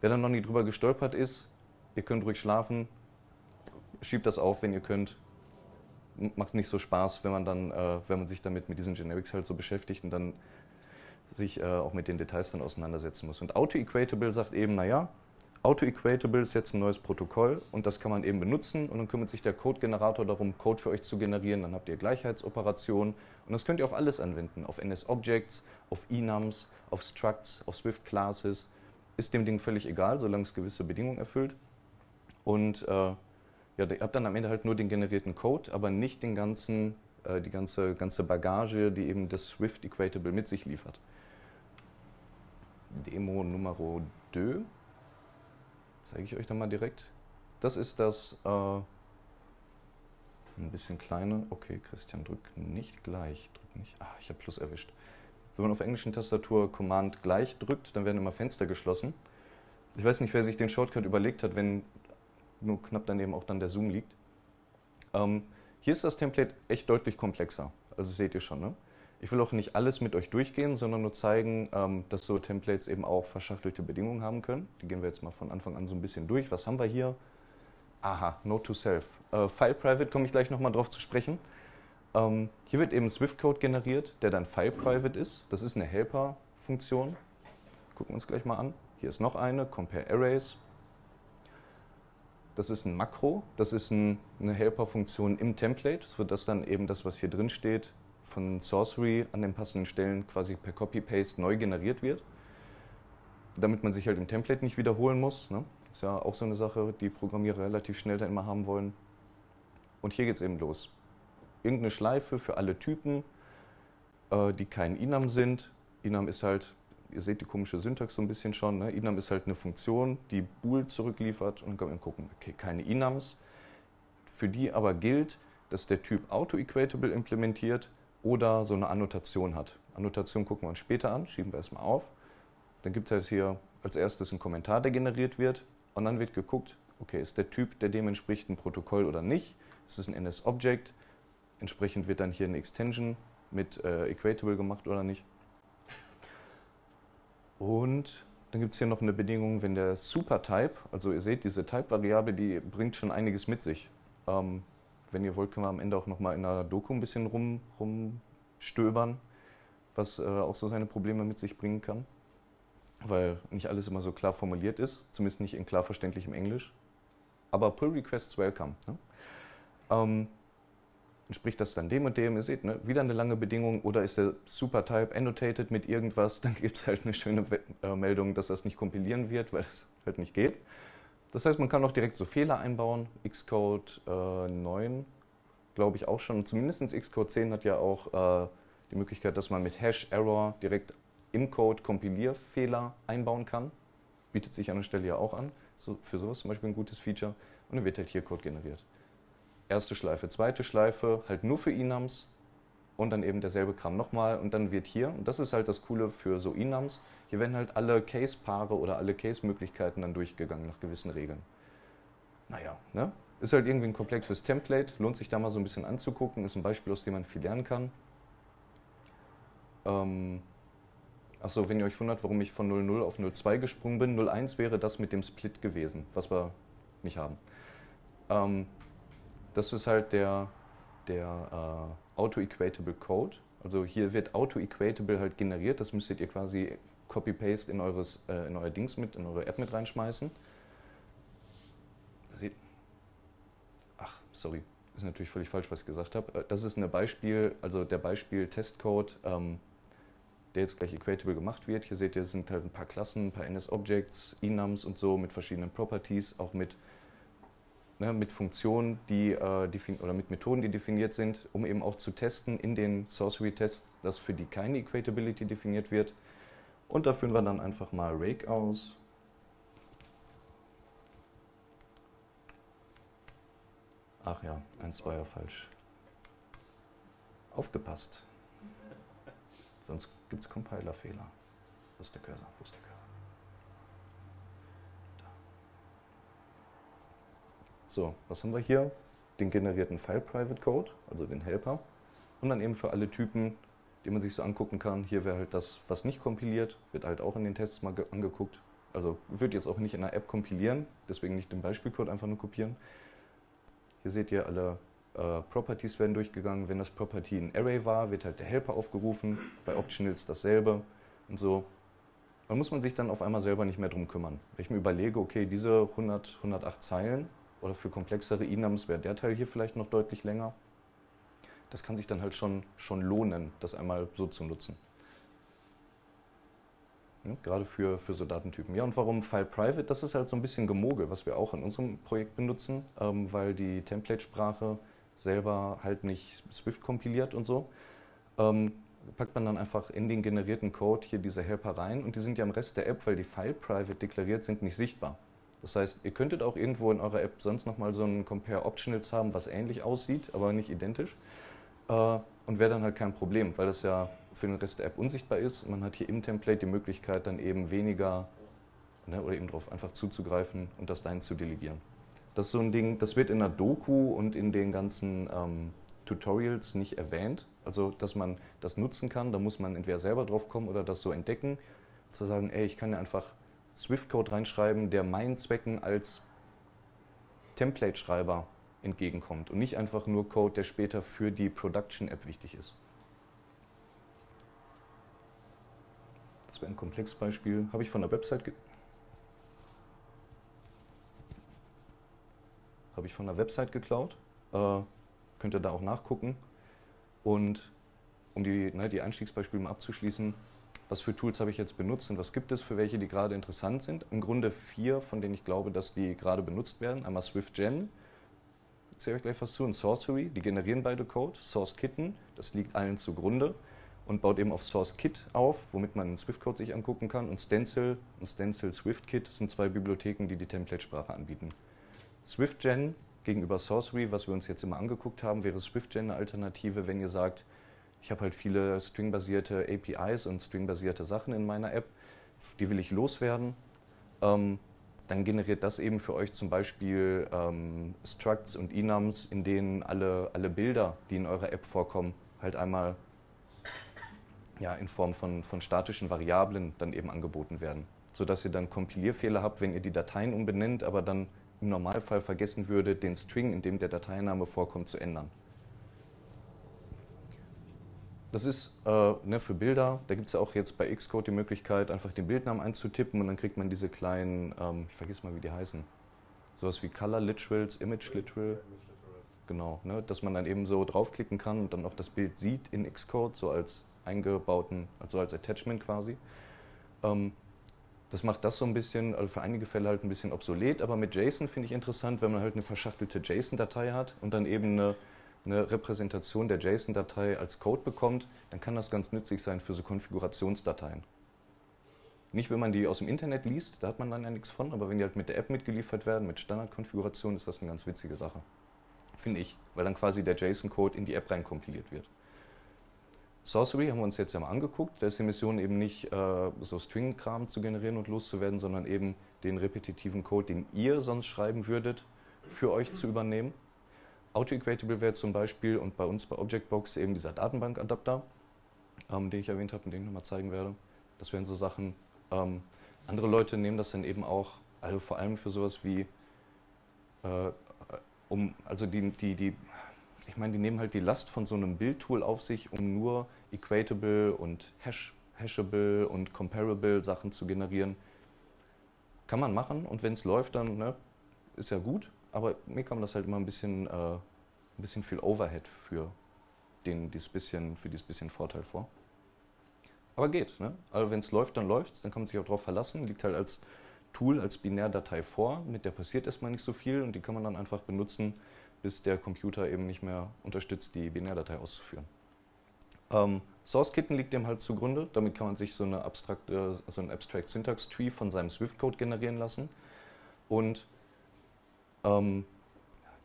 Wer dann noch nie drüber gestolpert ist, ihr könnt ruhig schlafen, schiebt das auf, wenn ihr könnt. Macht nicht so Spaß, wenn man dann, äh, wenn man sich damit mit diesen Generics halt so beschäftigt und dann sich äh, auch mit den Details dann auseinandersetzen muss. Und Auto-Equatable sagt eben, naja, Auto-Equatable ist jetzt ein neues Protokoll und das kann man eben benutzen und dann kümmert sich der Code-Generator darum, Code für euch zu generieren. Dann habt ihr Gleichheitsoperationen und das könnt ihr auf alles anwenden, auf NS-Objects, auf Enums, auf Structs, auf Swift-Classes. Ist dem Ding völlig egal, solange es gewisse Bedingungen erfüllt. Und äh, ja, ihr habt dann am Ende halt nur den generierten Code, aber nicht den ganzen, äh, die ganze, ganze Bagage, die eben das Swift Equatable mit sich liefert. Demo Nummer 2 zeige ich euch dann mal direkt. Das ist das äh, ein bisschen kleiner. Okay, Christian, drück nicht gleich. Drück nicht. Ah, ich habe Plus erwischt. Wenn man auf englischen Tastatur Command gleich drückt, dann werden immer Fenster geschlossen. Ich weiß nicht, wer sich den Shortcut überlegt hat, wenn nur knapp daneben auch dann der Zoom liegt. Ähm, hier ist das Template echt deutlich komplexer. Also seht ihr schon, ne? Ich will auch nicht alles mit euch durchgehen, sondern nur zeigen, ähm, dass so Templates eben auch verschachtelte Bedingungen haben können. Die gehen wir jetzt mal von Anfang an so ein bisschen durch. Was haben wir hier? Aha, Note to Self. Äh, File Private komme ich gleich nochmal drauf zu sprechen. Ähm, hier wird eben Swift-Code generiert, der dann File Private ist. Das ist eine Helper-Funktion. Gucken wir uns gleich mal an. Hier ist noch eine, Compare Arrays. Das ist ein Makro, das ist ein, eine Helper-Funktion im Template, sodass dann eben das, was hier drin steht, von Sorcery an den passenden Stellen quasi per Copy-Paste neu generiert wird, damit man sich halt im Template nicht wiederholen muss. Ne? Ist ja auch so eine Sache, die Programmierer relativ schnell dann immer haben wollen. Und hier geht es eben los. Irgendeine Schleife für alle Typen, äh, die kein Inam sind. Inam ist halt, ihr seht die komische Syntax so ein bisschen schon, ne? Inam ist halt eine Funktion, die Bool zurückliefert und dann kann man gucken, okay, keine Inams, für die aber gilt, dass der Typ Auto-Equatable implementiert oder so eine Annotation hat. Annotation gucken wir uns später an, schieben wir erstmal auf. Dann gibt es hier als erstes einen Kommentar, der generiert wird und dann wird geguckt, okay, ist der Typ, der dem entspricht, ein Protokoll oder nicht? Ist es ein NS-Object? Entsprechend wird dann hier eine Extension mit äh, Equatable gemacht oder nicht. Und dann gibt es hier noch eine Bedingung, wenn der Supertype, also ihr seht, diese Type-Variable, die bringt schon einiges mit sich. Ähm, wenn ihr wollt, können wir am Ende auch nochmal in der Doku ein bisschen rum, rumstöbern, was äh, auch so seine Probleme mit sich bringen kann. Weil nicht alles immer so klar formuliert ist, zumindest nicht in klar verständlichem Englisch. Aber Pull Requests welcome. Ne? Ähm, entspricht das dann dem und dem? Ihr seht, ne? wieder eine lange Bedingung oder ist der Supertype annotated mit irgendwas, dann gibt es halt eine schöne äh, Meldung, dass das nicht kompilieren wird, weil es halt nicht geht. Das heißt, man kann auch direkt so Fehler einbauen. Xcode äh, 9, glaube ich auch schon. Zumindest Xcode 10 hat ja auch äh, die Möglichkeit, dass man mit Hash-Error direkt im Code Kompilierfehler einbauen kann. Bietet sich an der Stelle ja auch an. So, für sowas zum Beispiel ein gutes Feature. Und dann wird halt hier Code generiert. Erste Schleife, zweite Schleife, halt nur für Enums und dann eben derselbe Kram nochmal und dann wird hier, und das ist halt das Coole für so Enums, hier werden halt alle Case-Paare oder alle Case-Möglichkeiten dann durchgegangen nach gewissen Regeln. Naja, ne? Ist halt irgendwie ein komplexes Template, lohnt sich da mal so ein bisschen anzugucken, ist ein Beispiel, aus dem man viel lernen kann. Ähm, Achso, wenn ihr euch wundert, warum ich von 00 auf 02 gesprungen bin, 01 wäre das mit dem Split gewesen, was wir nicht haben. Ähm, das ist halt der, der äh, Auto-Equatable Code. Also hier wird Auto-Equatable halt generiert, das müsstet ihr quasi Copy-Paste in, äh, in euer Dings mit, in eure App mit reinschmeißen. Ach, sorry, ist natürlich völlig falsch, was ich gesagt habe. Äh, das ist eine Beispiel, also der Beispiel-Testcode, ähm, der jetzt gleich equatable gemacht wird. Hier seht ihr, es sind halt ein paar Klassen, ein paar NS-Objects, Enums und so mit verschiedenen Properties, auch mit, ne, mit Funktionen, die äh, oder mit Methoden, die definiert sind, um eben auch zu testen in den Sorcery-Tests, dass für die keine Equatability definiert wird. Und da führen wir dann einfach mal Rake aus. Ach ja, ein Zweier falsch. Aufgepasst. Sonst gibt es Compiler-Fehler. Wo ist der Cursor? Wo ist der Cursor? Da. So, was haben wir hier? Den generierten File-Private-Code, also den Helper. Und dann eben für alle Typen, die man sich so angucken kann. Hier wäre halt das, was nicht kompiliert, wird halt auch in den Tests mal angeguckt. Also wird jetzt auch nicht in der App kompilieren, deswegen nicht den Beispielcode einfach nur kopieren. Hier seht ihr, alle äh, Properties werden durchgegangen. Wenn das Property ein Array war, wird halt der Helper aufgerufen. Bei Optionals dasselbe und so. Da muss man sich dann auf einmal selber nicht mehr drum kümmern. Wenn ich mir überlege, okay, diese 100, 108 Zeilen oder für komplexere Enums wäre der Teil hier vielleicht noch deutlich länger. Das kann sich dann halt schon, schon lohnen, das einmal so zu nutzen. Ja, gerade für, für so Datentypen. Ja, und warum File Private? Das ist halt so ein bisschen Gemogel, was wir auch in unserem Projekt benutzen, ähm, weil die Template-Sprache selber halt nicht Swift kompiliert und so. Ähm, packt man dann einfach in den generierten Code hier diese Helper rein und die sind ja im Rest der App, weil die File Private deklariert sind, nicht sichtbar. Das heißt, ihr könntet auch irgendwo in eurer App sonst nochmal so ein Compare Optionals haben, was ähnlich aussieht, aber nicht identisch. Äh, und wäre dann halt kein Problem, weil das ja für den Rest der App unsichtbar ist. Und man hat hier im Template die Möglichkeit, dann eben weniger ne, oder eben darauf einfach zuzugreifen und das dahin zu delegieren. Das ist so ein Ding, das wird in der Doku und in den ganzen ähm, Tutorials nicht erwähnt. Also, dass man das nutzen kann, da muss man entweder selber drauf kommen oder das so entdecken. Zu sagen, ey, ich kann ja einfach Swift-Code reinschreiben, der meinen Zwecken als Template-Schreiber entgegenkommt und nicht einfach nur Code, der später für die Production-App wichtig ist. Das wäre ein Komplexbeispiel. Habe ich von der Website habe ich von der Website geklaut. Äh, könnt ihr da auch nachgucken. Und um die, ne, die Einstiegsbeispiele mal abzuschließen, was für Tools habe ich jetzt benutzt und was gibt es für welche, die gerade interessant sind? Im Grunde vier, von denen ich glaube, dass die gerade benutzt werden. Einmal SwiftGen, erzähle ich gleich was zu, und Sorcery, die generieren beide Code. Source Kitten, das liegt allen zugrunde und baut eben auf Source Kit auf, womit man den Swift-Code sich angucken kann. Und Stencil und Stencil Swift Kit sind zwei Bibliotheken, die die Template-Sprache anbieten. SwiftGen gegenüber Sorcery, was wir uns jetzt immer angeguckt haben, wäre SwiftGen eine Alternative, wenn ihr sagt, ich habe halt viele stringbasierte APIs und stringbasierte Sachen in meiner App, die will ich loswerden. Ähm, dann generiert das eben für euch zum Beispiel ähm, Structs und Enums, in denen alle, alle Bilder, die in eurer App vorkommen, halt einmal ja, in Form von, von statischen Variablen dann eben angeboten werden. Sodass ihr dann Kompilierfehler habt, wenn ihr die Dateien umbenennt, aber dann im Normalfall vergessen würdet, den String, in dem der Dateiname vorkommt, zu ändern. Das ist äh, ne, für Bilder, da gibt es ja auch jetzt bei Xcode die Möglichkeit, einfach den Bildnamen einzutippen und dann kriegt man diese kleinen, ähm, ich vergesse mal, wie die heißen, sowas wie Color Literals, Image Literal. Genau, ne, dass man dann eben so draufklicken kann und dann auch das Bild sieht in Xcode, so als eingebauten, also als Attachment quasi. Ähm, das macht das so ein bisschen, also für einige Fälle halt ein bisschen obsolet, aber mit JSON finde ich interessant, wenn man halt eine verschachtelte JSON-Datei hat und dann eben eine, eine Repräsentation der JSON-Datei als Code bekommt, dann kann das ganz nützlich sein für so Konfigurationsdateien. Nicht, wenn man die aus dem Internet liest, da hat man dann ja nichts von, aber wenn die halt mit der App mitgeliefert werden, mit Standardkonfiguration, ist das eine ganz witzige Sache. Finde ich, weil dann quasi der JSON-Code in die App reinkompiliert wird. Sorcery haben wir uns jetzt ja mal angeguckt. Da ist die Mission eben nicht äh, so String-Kram zu generieren und loszuwerden, sondern eben den repetitiven Code, den ihr sonst schreiben würdet, für euch zu übernehmen. Auto-Equatable wäre zum Beispiel und bei uns bei Objectbox eben dieser Datenbank-Adapter, ähm, den ich erwähnt habe und den ich nochmal zeigen werde. Das wären so Sachen. Ähm, andere Leute nehmen das dann eben auch, also vor allem für sowas wie, äh, um, also die, die, die ich meine, die nehmen halt die Last von so einem Bildtool auf sich, um nur equatable und hash, hashable und comparable Sachen zu generieren. Kann man machen und wenn es läuft, dann ne, ist ja gut, aber mir kam das halt immer ein bisschen, äh, ein bisschen viel Overhead für, den, dieses bisschen, für dieses bisschen Vorteil vor. Aber geht. Ne? Also wenn es läuft, dann läuft es, dann kann man sich auch darauf verlassen. Liegt halt als Tool, als Binärdatei vor. Mit der passiert erstmal nicht so viel und die kann man dann einfach benutzen, bis der Computer eben nicht mehr unterstützt, die Binärdatei auszuführen. Ähm, Source-Kitten liegt dem halt zugrunde. Damit kann man sich so, eine abstrakte, so ein Abstract Syntax Tree von seinem Swift-Code generieren lassen. Und ähm,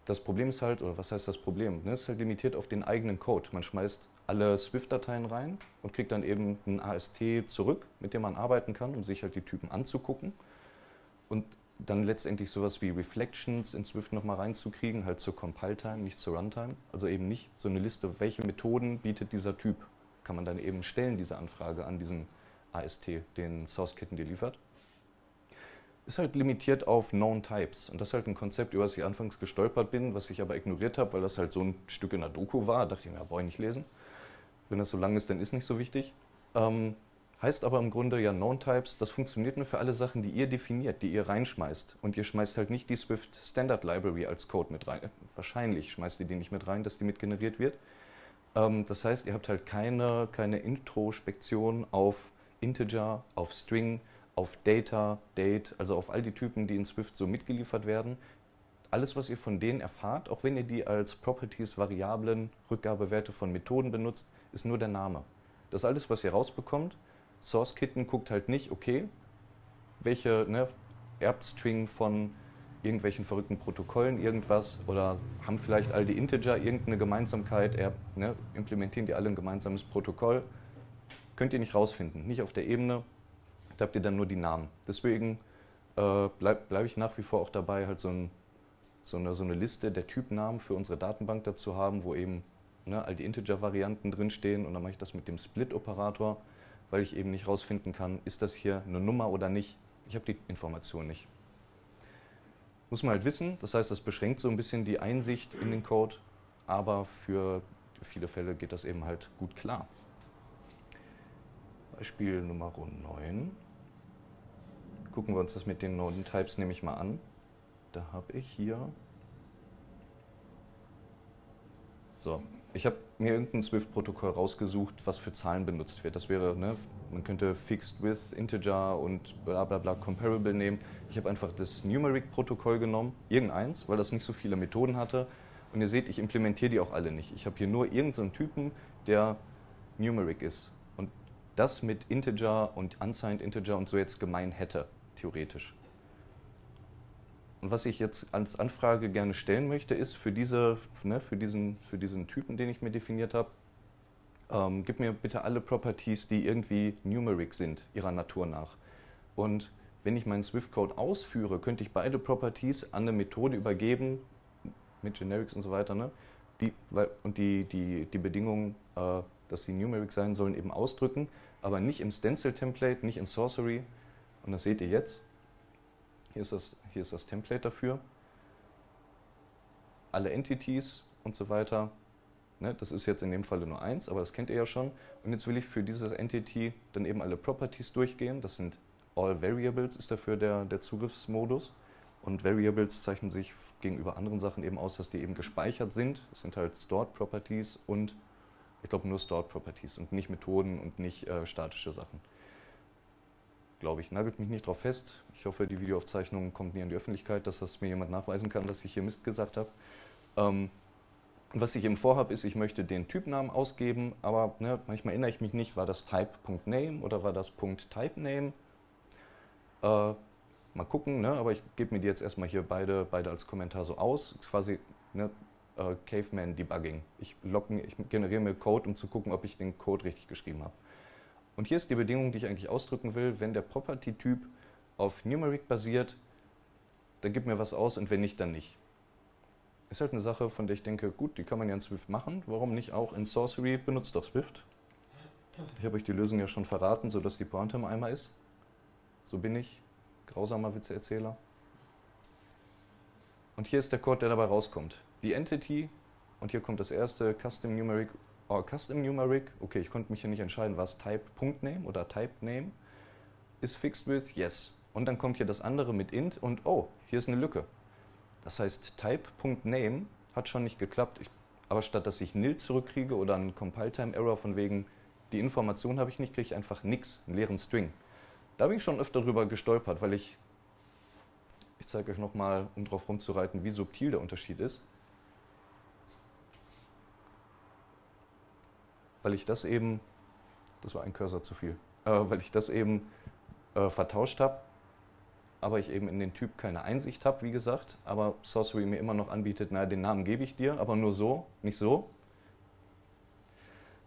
das Problem ist halt, oder was heißt das Problem? Ne? Es ist halt limitiert auf den eigenen Code. Man schmeißt alle Swift-Dateien rein und kriegt dann eben ein AST zurück, mit dem man arbeiten kann, um sich halt die Typen anzugucken. Und dann letztendlich sowas wie Reflections in Swift nochmal reinzukriegen, halt zur Compile-Time, nicht zur Runtime. Also eben nicht so eine Liste, welche Methoden bietet dieser Typ. Kann man dann eben stellen, diese Anfrage an diesen AST, den Source-Kitten dir liefert. Ist halt limitiert auf Known Types. Und das ist halt ein Konzept, über das ich anfangs gestolpert bin, was ich aber ignoriert habe, weil das halt so ein Stück in der Doku war. Da dachte ich mir, ja, brauche ich nicht lesen. Wenn das so lang ist, dann ist nicht so wichtig. Ähm, Heißt aber im Grunde ja Known-Types, das funktioniert nur für alle Sachen, die ihr definiert, die ihr reinschmeißt. Und ihr schmeißt halt nicht die Swift Standard Library als Code mit rein. Wahrscheinlich schmeißt ihr die nicht mit rein, dass die mit generiert wird. Ähm, das heißt, ihr habt halt keine, keine Introspektion auf Integer, auf String, auf Data, Date, also auf all die Typen, die in Swift so mitgeliefert werden. Alles, was ihr von denen erfahrt, auch wenn ihr die als Properties, Variablen, Rückgabewerte von Methoden benutzt, ist nur der Name. Das ist alles, was ihr rausbekommt. Source Kitten guckt halt nicht, okay, welche ne, Erbstring von irgendwelchen verrückten Protokollen irgendwas oder haben vielleicht all die Integer irgendeine Gemeinsamkeit, erb, ne, implementieren die alle ein gemeinsames Protokoll. Könnt ihr nicht rausfinden, nicht auf der Ebene, da habt ihr dann nur die Namen. Deswegen äh, bleibe bleib ich nach wie vor auch dabei, halt so, ein, so, eine, so eine Liste der Typnamen für unsere Datenbank dazu haben, wo eben ne, all die Integer-Varianten drinstehen und dann mache ich das mit dem Split-Operator weil ich eben nicht herausfinden kann, ist das hier eine Nummer oder nicht. Ich habe die Information nicht. Muss man halt wissen, das heißt, das beschränkt so ein bisschen die Einsicht in den Code, aber für viele Fälle geht das eben halt gut klar. Beispiel Nummer 9. Gucken wir uns das mit den Noden-Types nämlich mal an. Da habe ich hier. So, ich habe mir irgendein Swift-Protokoll rausgesucht, was für Zahlen benutzt wird. Das wäre, ne, man könnte Fixed with Integer und bla bla bla Comparable nehmen. Ich habe einfach das Numeric-Protokoll genommen, irgendeins, weil das nicht so viele Methoden hatte. Und ihr seht, ich implementiere die auch alle nicht. Ich habe hier nur irgendeinen Typen, der Numeric ist. Und das mit Integer und Unsigned Integer und so jetzt gemein hätte, theoretisch. Und was ich jetzt als Anfrage gerne stellen möchte, ist für, diese, ne, für, diesen, für diesen Typen, den ich mir definiert habe, ähm, gib mir bitte alle Properties, die irgendwie numeric sind, ihrer Natur nach. Und wenn ich meinen Swift-Code ausführe, könnte ich beide Properties an eine Methode übergeben, mit Generics und so weiter, ne? die, und die, die, die Bedingungen, äh, dass sie numeric sein sollen, eben ausdrücken, aber nicht im Stencil-Template, nicht in Sorcery. Und das seht ihr jetzt. Hier ist das, hier ist das Template dafür. Alle Entities und so weiter. Ne, das ist jetzt in dem Falle nur eins, aber das kennt ihr ja schon. Und jetzt will ich für dieses Entity dann eben alle Properties durchgehen. Das sind All Variables ist dafür der, der Zugriffsmodus. Und Variables zeichnen sich gegenüber anderen Sachen eben aus, dass die eben gespeichert sind. Das sind halt Stored Properties und ich glaube nur Stored Properties und nicht Methoden und nicht äh, statische Sachen glaube ich. Nagelt mich nicht drauf fest. Ich hoffe, die Videoaufzeichnung kommt nie an die Öffentlichkeit, dass das mir jemand nachweisen kann, dass ich hier Mist gesagt habe. Ähm, was ich eben vorhabe, ist, ich möchte den Typnamen ausgeben, aber ne, manchmal erinnere ich mich nicht, war das Type.name oder war das .typename? Äh, mal gucken, ne, aber ich gebe mir die jetzt erstmal hier beide, beide als Kommentar so aus. quasi ne, äh, Caveman Debugging. Ich, ich generiere mir Code, um zu gucken, ob ich den Code richtig geschrieben habe. Und hier ist die Bedingung, die ich eigentlich ausdrücken will. Wenn der Property-Typ auf Numeric basiert, dann gib mir was aus und wenn nicht, dann nicht. Ist halt eine Sache, von der ich denke, gut, die kann man ja in Swift machen. Warum nicht auch in Sorcery? Benutzt doch Swift. Ich habe euch die Lösung ja schon verraten, sodass die Pointe im Eimer ist. So bin ich. Grausamer Witzeerzähler. Und hier ist der Code, der dabei rauskommt. Die Entity, und hier kommt das erste Custom Numeric oh, Custom Numeric, okay, ich konnte mich hier nicht entscheiden, was Type.name oder Type.name ist fixed with, yes. Und dann kommt hier das andere mit int und oh, hier ist eine Lücke. Das heißt, Type.name hat schon nicht geklappt, ich, aber statt dass ich nil zurückkriege oder einen Compile-Time-Error von wegen Die Information habe ich nicht, kriege ich einfach nichts, einen leeren String. Da bin ich schon öfter drüber gestolpert, weil ich, ich zeige euch nochmal, um drauf rumzureiten, wie subtil der Unterschied ist. Weil ich das eben, das war ein Cursor zu viel, äh, weil ich das eben äh, vertauscht habe, aber ich eben in den Typ keine Einsicht habe, wie gesagt, aber Sorcery mir immer noch anbietet, naja, den Namen gebe ich dir, aber nur so, nicht so,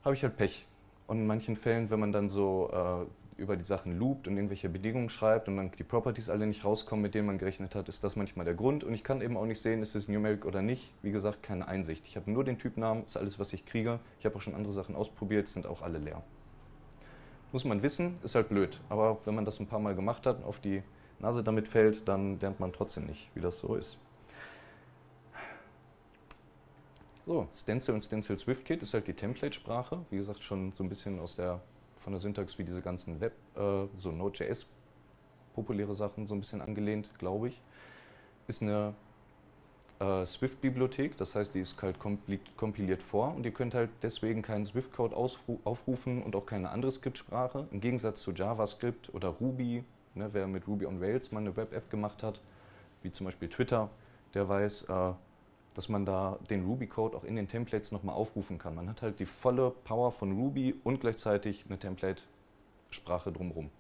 habe ich halt Pech. Und in manchen Fällen, wenn man dann so äh, über die Sachen loopt und irgendwelche Bedingungen schreibt und dann die Properties alle nicht rauskommen, mit denen man gerechnet hat, ist das manchmal der Grund. Und ich kann eben auch nicht sehen, ist es numeric oder nicht. Wie gesagt, keine Einsicht. Ich habe nur den Typnamen, ist alles, was ich kriege. Ich habe auch schon andere Sachen ausprobiert, sind auch alle leer. Muss man wissen, ist halt blöd. Aber wenn man das ein paar Mal gemacht hat, auf die Nase damit fällt, dann lernt man trotzdem nicht, wie das so ist. So, Stencil und Stencil SwiftKit ist halt die Template-Sprache. Wie gesagt, schon so ein bisschen aus der, von der Syntax wie diese ganzen Web, äh, so Node.js, populäre Sachen, so ein bisschen angelehnt, glaube ich. Ist eine äh, Swift-Bibliothek, das heißt, die ist halt kompiliert vor und ihr könnt halt deswegen keinen Swift-Code aufrufen und auch keine andere Skriptsprache. Im Gegensatz zu JavaScript oder Ruby, ne, wer mit Ruby on Rails mal eine Web-App gemacht hat, wie zum Beispiel Twitter, der weiß, äh, dass man da den Ruby-Code auch in den Templates nochmal aufrufen kann. Man hat halt die volle Power von Ruby und gleichzeitig eine Template-Sprache drumherum.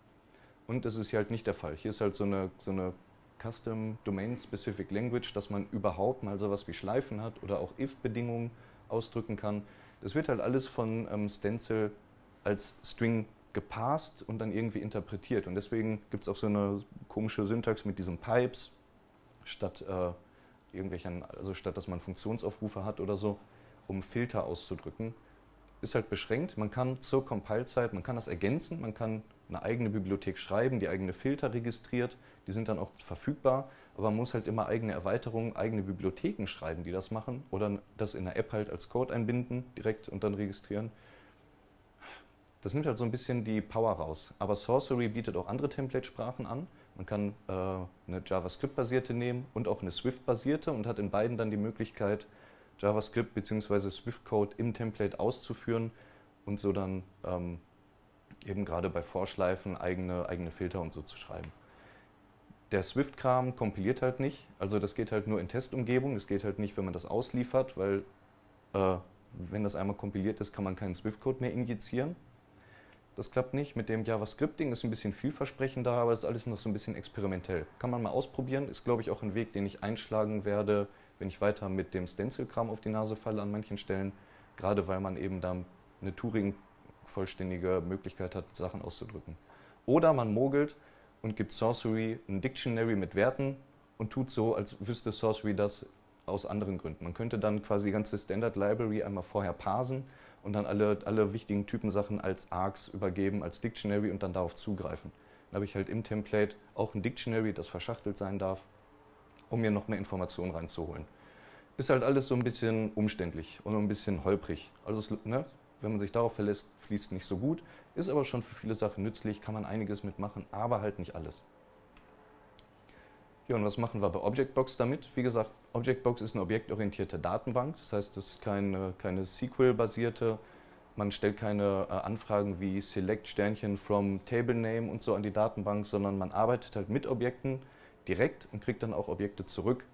Und das ist hier halt nicht der Fall. Hier ist halt so eine, so eine Custom Domain Specific Language, dass man überhaupt mal sowas wie Schleifen hat oder auch if-Bedingungen ausdrücken kann. Das wird halt alles von ähm, Stencil als String gepasst und dann irgendwie interpretiert. Und deswegen gibt es auch so eine komische Syntax mit diesen Pipes statt äh, irgendwelchen, also statt dass man Funktionsaufrufe hat oder so, um Filter auszudrücken, ist halt beschränkt. Man kann zur Compile-Zeit, man kann das ergänzen, man kann eine eigene Bibliothek schreiben, die eigene Filter registriert, die sind dann auch verfügbar, aber man muss halt immer eigene Erweiterungen, eigene Bibliotheken schreiben, die das machen oder das in der App halt als Code einbinden direkt und dann registrieren. Das nimmt halt so ein bisschen die Power raus. Aber Sorcery bietet auch andere Template-Sprachen an. Man kann äh, eine JavaScript-basierte nehmen und auch eine Swift-basierte und hat in beiden dann die Möglichkeit, JavaScript bzw. Swift-Code im Template auszuführen und so dann ähm, eben gerade bei Vorschleifen eigene, eigene Filter und so zu schreiben. Der Swift-Kram kompiliert halt nicht, also das geht halt nur in Testumgebung, das geht halt nicht, wenn man das ausliefert, weil äh, wenn das einmal kompiliert ist, kann man keinen Swift-Code mehr injizieren. Das klappt nicht. Mit dem JavaScripting ist ein bisschen vielversprechender, aber das ist alles noch so ein bisschen experimentell. Kann man mal ausprobieren, ist glaube ich auch ein Weg, den ich einschlagen werde, wenn ich weiter mit dem Stencil-Kram auf die Nase falle an manchen Stellen. Gerade weil man eben da eine Turing-vollständige Möglichkeit hat, Sachen auszudrücken. Oder man mogelt und gibt Sorcery ein Dictionary mit Werten und tut so, als wüsste Sorcery das aus anderen Gründen. Man könnte dann quasi die ganze Standard Library einmal vorher parsen und dann alle, alle wichtigen Typensachen als Args übergeben, als Dictionary und dann darauf zugreifen. Dann habe ich halt im Template auch ein Dictionary, das verschachtelt sein darf, um mir noch mehr Informationen reinzuholen. Ist halt alles so ein bisschen umständlich und ein bisschen holprig. Also ne, wenn man sich darauf verlässt, fließt nicht so gut, ist aber schon für viele Sachen nützlich, kann man einiges mitmachen, aber halt nicht alles. Ja, und was machen wir bei Objectbox damit? Wie gesagt, Objectbox ist eine objektorientierte Datenbank, das heißt, das ist keine, keine SQL-basierte, man stellt keine äh, Anfragen wie Select Sternchen from Table Name und so an die Datenbank, sondern man arbeitet halt mit Objekten direkt und kriegt dann auch Objekte zurück.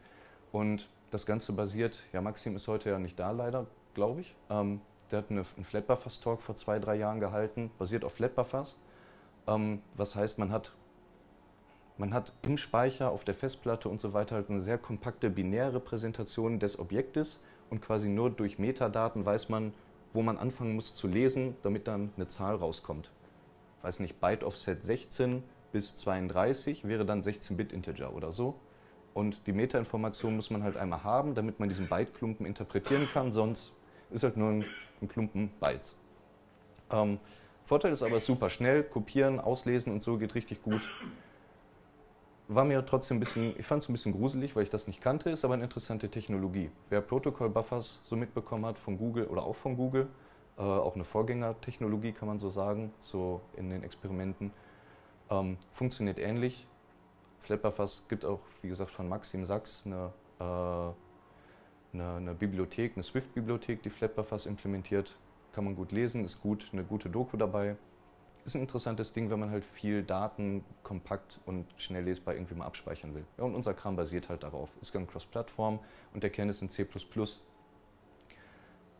Und das Ganze basiert, ja, Maxim ist heute ja nicht da leider, glaube ich. Ähm, der hat eine, einen Flatbuffers-Talk vor zwei, drei Jahren gehalten, basiert auf Flatbuffers. Ähm, was heißt, man hat man hat im Speicher, auf der Festplatte und so weiter halt eine sehr kompakte binäre Repräsentation des Objektes und quasi nur durch Metadaten weiß man, wo man anfangen muss zu lesen, damit dann eine Zahl rauskommt. Weiß nicht, Byte Offset 16 bis 32 wäre dann 16-Bit-Integer oder so. Und die Metainformation muss man halt einmal haben, damit man diesen Byte-Klumpen interpretieren kann, sonst ist halt nur ein, ein Klumpen Bytes. Ähm, Vorteil ist aber super schnell, kopieren, auslesen und so geht richtig gut war mir trotzdem ein bisschen, ich fand es ein bisschen gruselig, weil ich das nicht kannte, ist aber eine interessante Technologie. Wer Protocol Buffers so mitbekommen hat von Google oder auch von Google, äh, auch eine Vorgängertechnologie kann man so sagen, so in den Experimenten, ähm, funktioniert ähnlich. Flatbuffers gibt auch, wie gesagt, von Maxim Sachs eine, äh, eine, eine Bibliothek, eine Swift-Bibliothek, die Flatbuffers implementiert. kann man gut lesen, ist gut, eine gute Doku dabei. Ist ein interessantes Ding, wenn man halt viel Daten kompakt und schnell lesbar irgendwie mal abspeichern will. Ja, und unser Kram basiert halt darauf. Ist dann Cross-Plattform und der Kern ist in C++.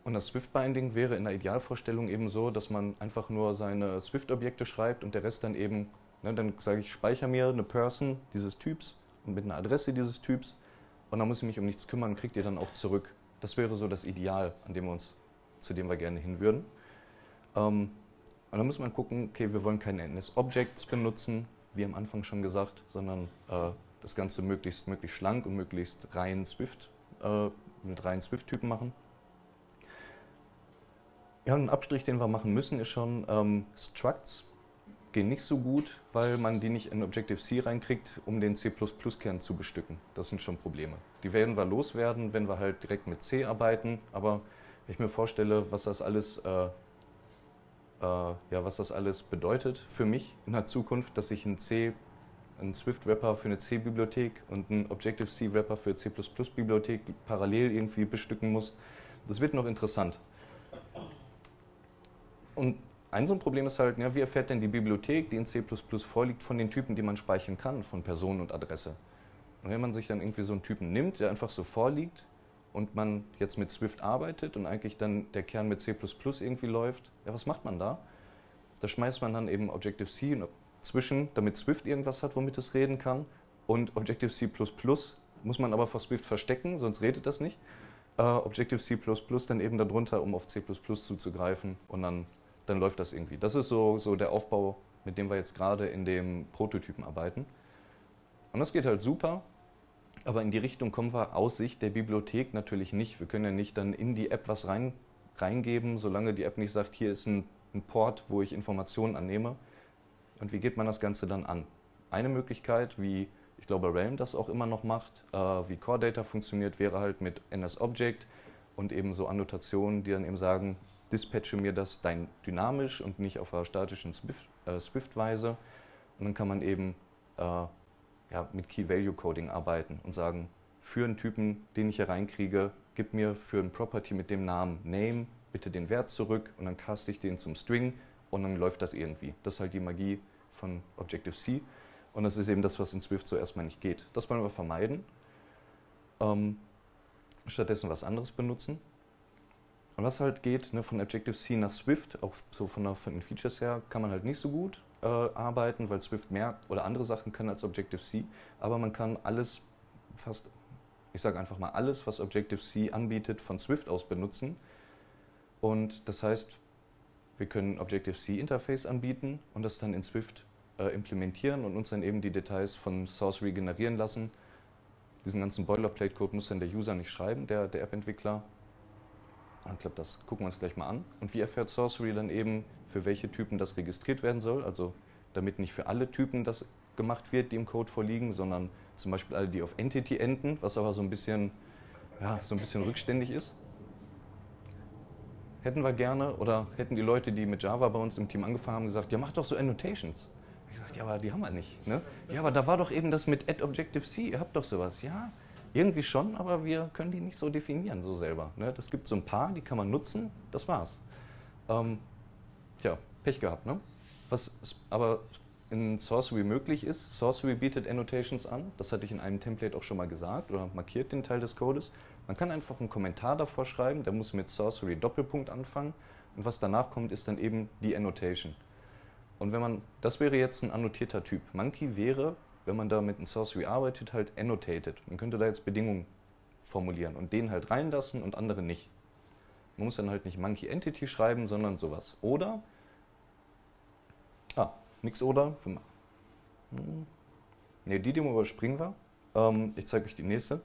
Und das Swift-Binding wäre in der Idealvorstellung eben so, dass man einfach nur seine Swift-Objekte schreibt und der Rest dann eben, ne, dann sage ich, speichere mir eine Person dieses Typs und mit einer Adresse dieses Typs und dann muss ich mich um nichts kümmern kriegt ihr dann auch zurück. Das wäre so das Ideal, an dem wir uns, zu dem wir gerne hin würden. Ähm, und dann muss man gucken, okay, wir wollen keine NS-Objects benutzen, wie am Anfang schon gesagt, sondern äh, das Ganze möglichst, möglichst schlank und möglichst rein Swift, äh, mit reinen Swift-Typen machen. Ja, ein Abstrich, den wir machen müssen, ist schon ähm, Structs gehen nicht so gut, weil man die nicht in Objective-C reinkriegt, um den C++-Kern zu bestücken. Das sind schon Probleme. Die werden wir loswerden, wenn wir halt direkt mit C arbeiten, aber wenn ich mir vorstelle, was das alles, äh, ja, was das alles bedeutet für mich in der Zukunft, dass ich einen C, einen Swift-Wrapper für eine C-Bibliothek und einen Objective-C-Wrapper für C++-Bibliothek parallel irgendwie bestücken muss, das wird noch interessant. Und ein so ein Problem ist halt, ja, wie erfährt denn die Bibliothek, die in C++ vorliegt, von den Typen, die man speichern kann, von Person und Adresse? Und wenn man sich dann irgendwie so einen Typen nimmt, der einfach so vorliegt und man jetzt mit Swift arbeitet und eigentlich dann der Kern mit C++ irgendwie läuft, ja, was macht man da? Da schmeißt man dann eben Objective-C zwischen, damit Swift irgendwas hat, womit es reden kann. Und Objective-C++ muss man aber vor Swift verstecken, sonst redet das nicht. Uh, Objective-C++ dann eben darunter, um auf C++ zuzugreifen und dann dann läuft das irgendwie. Das ist so, so der Aufbau, mit dem wir jetzt gerade in dem Prototypen arbeiten. Und das geht halt super, aber in die Richtung kommen wir aus Sicht der Bibliothek natürlich nicht. Wir können ja nicht dann in die App was rein, reingeben, solange die App nicht sagt, hier ist ein, ein Port, wo ich Informationen annehme. Und wie geht man das Ganze dann an? Eine Möglichkeit, wie ich glaube Realm das auch immer noch macht, äh, wie Core Data funktioniert, wäre halt mit NSObject und eben so Annotationen, die dann eben sagen, dispatche mir das dein dynamisch und nicht auf einer statischen äh, Swift-Weise. Und dann kann man eben äh, ja, mit Key-Value-Coding arbeiten und sagen, für einen Typen, den ich hier reinkriege, gib mir für ein Property mit dem Namen Name bitte den Wert zurück und dann caste ich den zum String und dann läuft das irgendwie. Das ist halt die Magie von Objective-C und das ist eben das, was in Swift so erstmal nicht geht. Das wollen wir vermeiden. Ähm, stattdessen was anderes benutzen. Und was halt geht, ne, von Objective-C nach Swift, auch so von, der, von, den Features her, kann man halt nicht so gut äh, arbeiten, weil Swift mehr oder andere Sachen kann als Objective-C. Aber man kann alles, fast, ich sage einfach mal alles, was Objective-C anbietet, von Swift aus benutzen. Und das heißt, wir können Objective-C-Interface anbieten und das dann in Swift äh, implementieren und uns dann eben die Details von Source regenerieren lassen. Diesen ganzen Boilerplate-Code muss dann der User nicht schreiben, der, der App-Entwickler. Ich glaube, das gucken wir uns gleich mal an. Und wie erfährt Sorcery dann eben, für welche Typen das registriert werden soll? Also damit nicht für alle Typen das gemacht wird, die im Code vorliegen, sondern zum Beispiel alle, die auf Entity enden, was aber so ein bisschen, ja, so ein bisschen rückständig ist. Hätten wir gerne, oder hätten die Leute, die mit Java bei uns im Team angefangen haben, gesagt, ja, mach doch so Annotations. Ich gesagt, ja, aber die haben wir nicht. Ne? Ja, aber da war doch eben das mit Add Objective-C, ihr habt doch sowas. Ja, irgendwie schon, aber wir können die nicht so definieren, so selber. Ne? Das gibt so ein paar, die kann man nutzen, das war's. Ähm, tja, Pech gehabt, ne? Was aber in Sorcery möglich ist, Sorcery bietet Annotations an, das hatte ich in einem Template auch schon mal gesagt oder markiert den Teil des Codes. Man kann einfach einen Kommentar davor schreiben, der muss mit Sorcery Doppelpunkt anfangen und was danach kommt, ist dann eben die Annotation. Und wenn man, das wäre jetzt ein annotierter Typ. Monkey wäre wenn man da mit einem Sorcery arbeitet, halt annotated. Man könnte da jetzt Bedingungen formulieren und den halt reinlassen und andere nicht. Man muss dann halt nicht Monkey Entity schreiben, sondern sowas. Oder, ah, nix oder, hm. ne, die Demo überspringen wir. Ähm, ich zeige euch die nächste.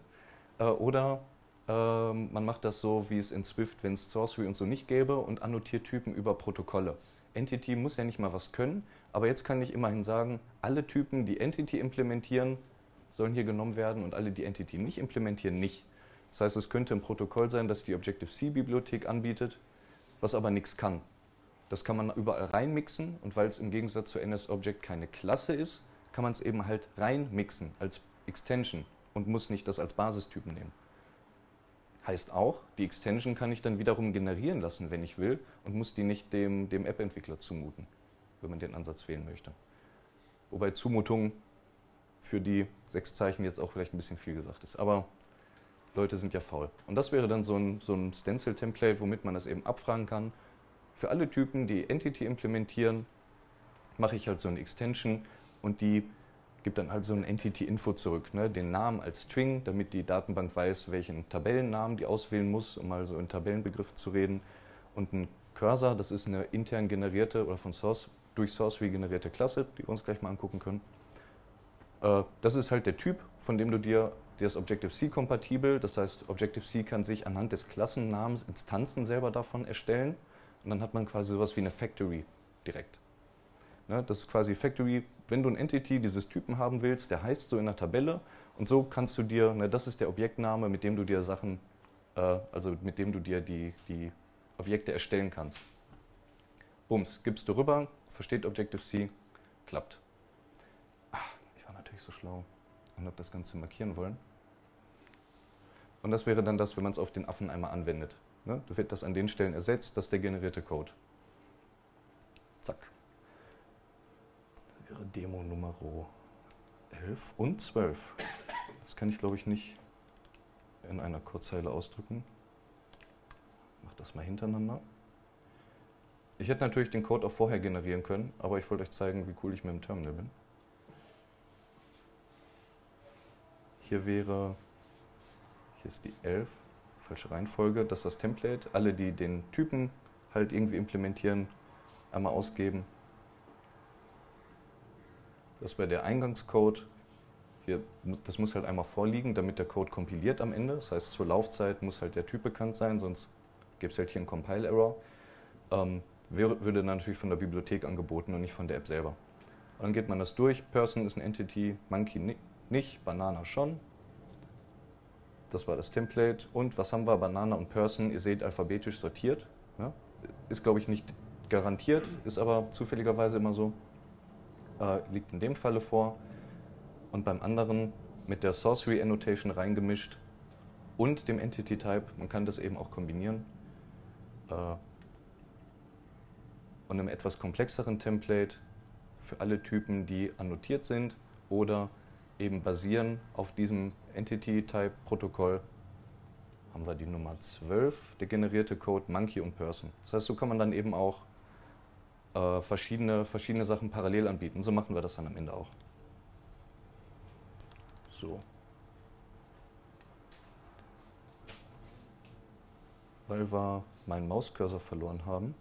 Äh, oder ähm, man macht das so, wie es in Swift, wenn es Sorcery und so nicht gäbe und annotiert Typen über Protokolle. Entity muss ja nicht mal was können, aber jetzt kann ich immerhin sagen, alle Typen, die Entity implementieren, sollen hier genommen werden und alle, die Entity nicht implementieren, nicht. Das heißt, es könnte ein Protokoll sein, das die Objective-C-Bibliothek anbietet, was aber nichts kann. Das kann man überall reinmixen und weil es im Gegensatz zu NSObject keine Klasse ist, kann man es eben halt reinmixen als Extension und muss nicht das als Basistypen nehmen. Heißt auch, die Extension kann ich dann wiederum generieren lassen, wenn ich will, und muss die nicht dem, dem App-Entwickler zumuten, wenn man den Ansatz wählen möchte. Wobei Zumutung für die sechs Zeichen jetzt auch vielleicht ein bisschen viel gesagt ist. Aber Leute sind ja faul. Und das wäre dann so ein, so ein Stencil-Template, womit man das eben abfragen kann. Für alle Typen, die Entity implementieren, mache ich halt so eine Extension und die gibt dann halt so ein Entity-Info zurück, ne? den Namen als String, damit die Datenbank weiß, welchen Tabellennamen die auswählen muss, um mal so in Tabellenbegriffen zu reden. Und ein Cursor, das ist eine intern generierte oder von Source, durch Sourcery generierte Klasse, die wir uns gleich mal angucken können. Äh, das ist halt der Typ, von dem du dir, der ist Objective-C kompatibel, das heißt Objective-C kann sich anhand des Klassennamens Instanzen selber davon erstellen und dann hat man quasi sowas wie eine Factory direkt. Ne, das ist quasi Factory, wenn du ein Entity dieses Typen haben willst, der heißt so in der Tabelle und so kannst du dir, ne, das ist der Objektname, mit dem du dir Sachen, äh, also mit dem du dir die, die Objekte erstellen kannst. Bums, gibst du rüber, versteht Objective-C, klappt. Ach, ich war natürlich so schlau und habe das Ganze markieren wollen. Und das wäre dann das, wenn man es auf den Affen einmal anwendet. Ne? Du wird das an den Stellen ersetzt, das ist der generierte Code. Zack wäre Demo Nummer 11 und 12. Das kann ich, glaube ich, nicht in einer Kurzzeile ausdrücken. Ich mache das mal hintereinander. Ich hätte natürlich den Code auch vorher generieren können, aber ich wollte euch zeigen, wie cool ich mit dem Terminal bin. Hier wäre, hier ist die 11, falsche Reihenfolge, das ist das Template. Alle, die den Typen halt irgendwie implementieren, einmal ausgeben das wäre der Eingangscode. Hier, das muss halt einmal vorliegen, damit der Code kompiliert am Ende. Das heißt, zur Laufzeit muss halt der Typ bekannt sein, sonst gibt es halt hier einen Compile-Error. Ähm, würde natürlich von der Bibliothek angeboten und nicht von der App selber. Und dann geht man das durch. Person ist ein Entity, Monkey nicht, Banana schon. Das war das Template. Und was haben wir? Banana und Person, ihr seht, alphabetisch sortiert. Ja? Ist, glaube ich, nicht garantiert, ist aber zufälligerweise immer so äh, liegt in dem Falle vor und beim anderen mit der Sorcery Annotation reingemischt und dem Entity Type. Man kann das eben auch kombinieren. Äh, und einem etwas komplexeren Template für alle Typen, die annotiert sind oder eben basieren auf diesem Entity Type Protokoll haben wir die Nummer 12, der generierte Code Monkey und Person. Das heißt, so kann man dann eben auch äh, verschiedene, verschiedene Sachen parallel anbieten. So machen wir das dann am Ende auch. So. Weil wir meinen Mauscursor verloren haben,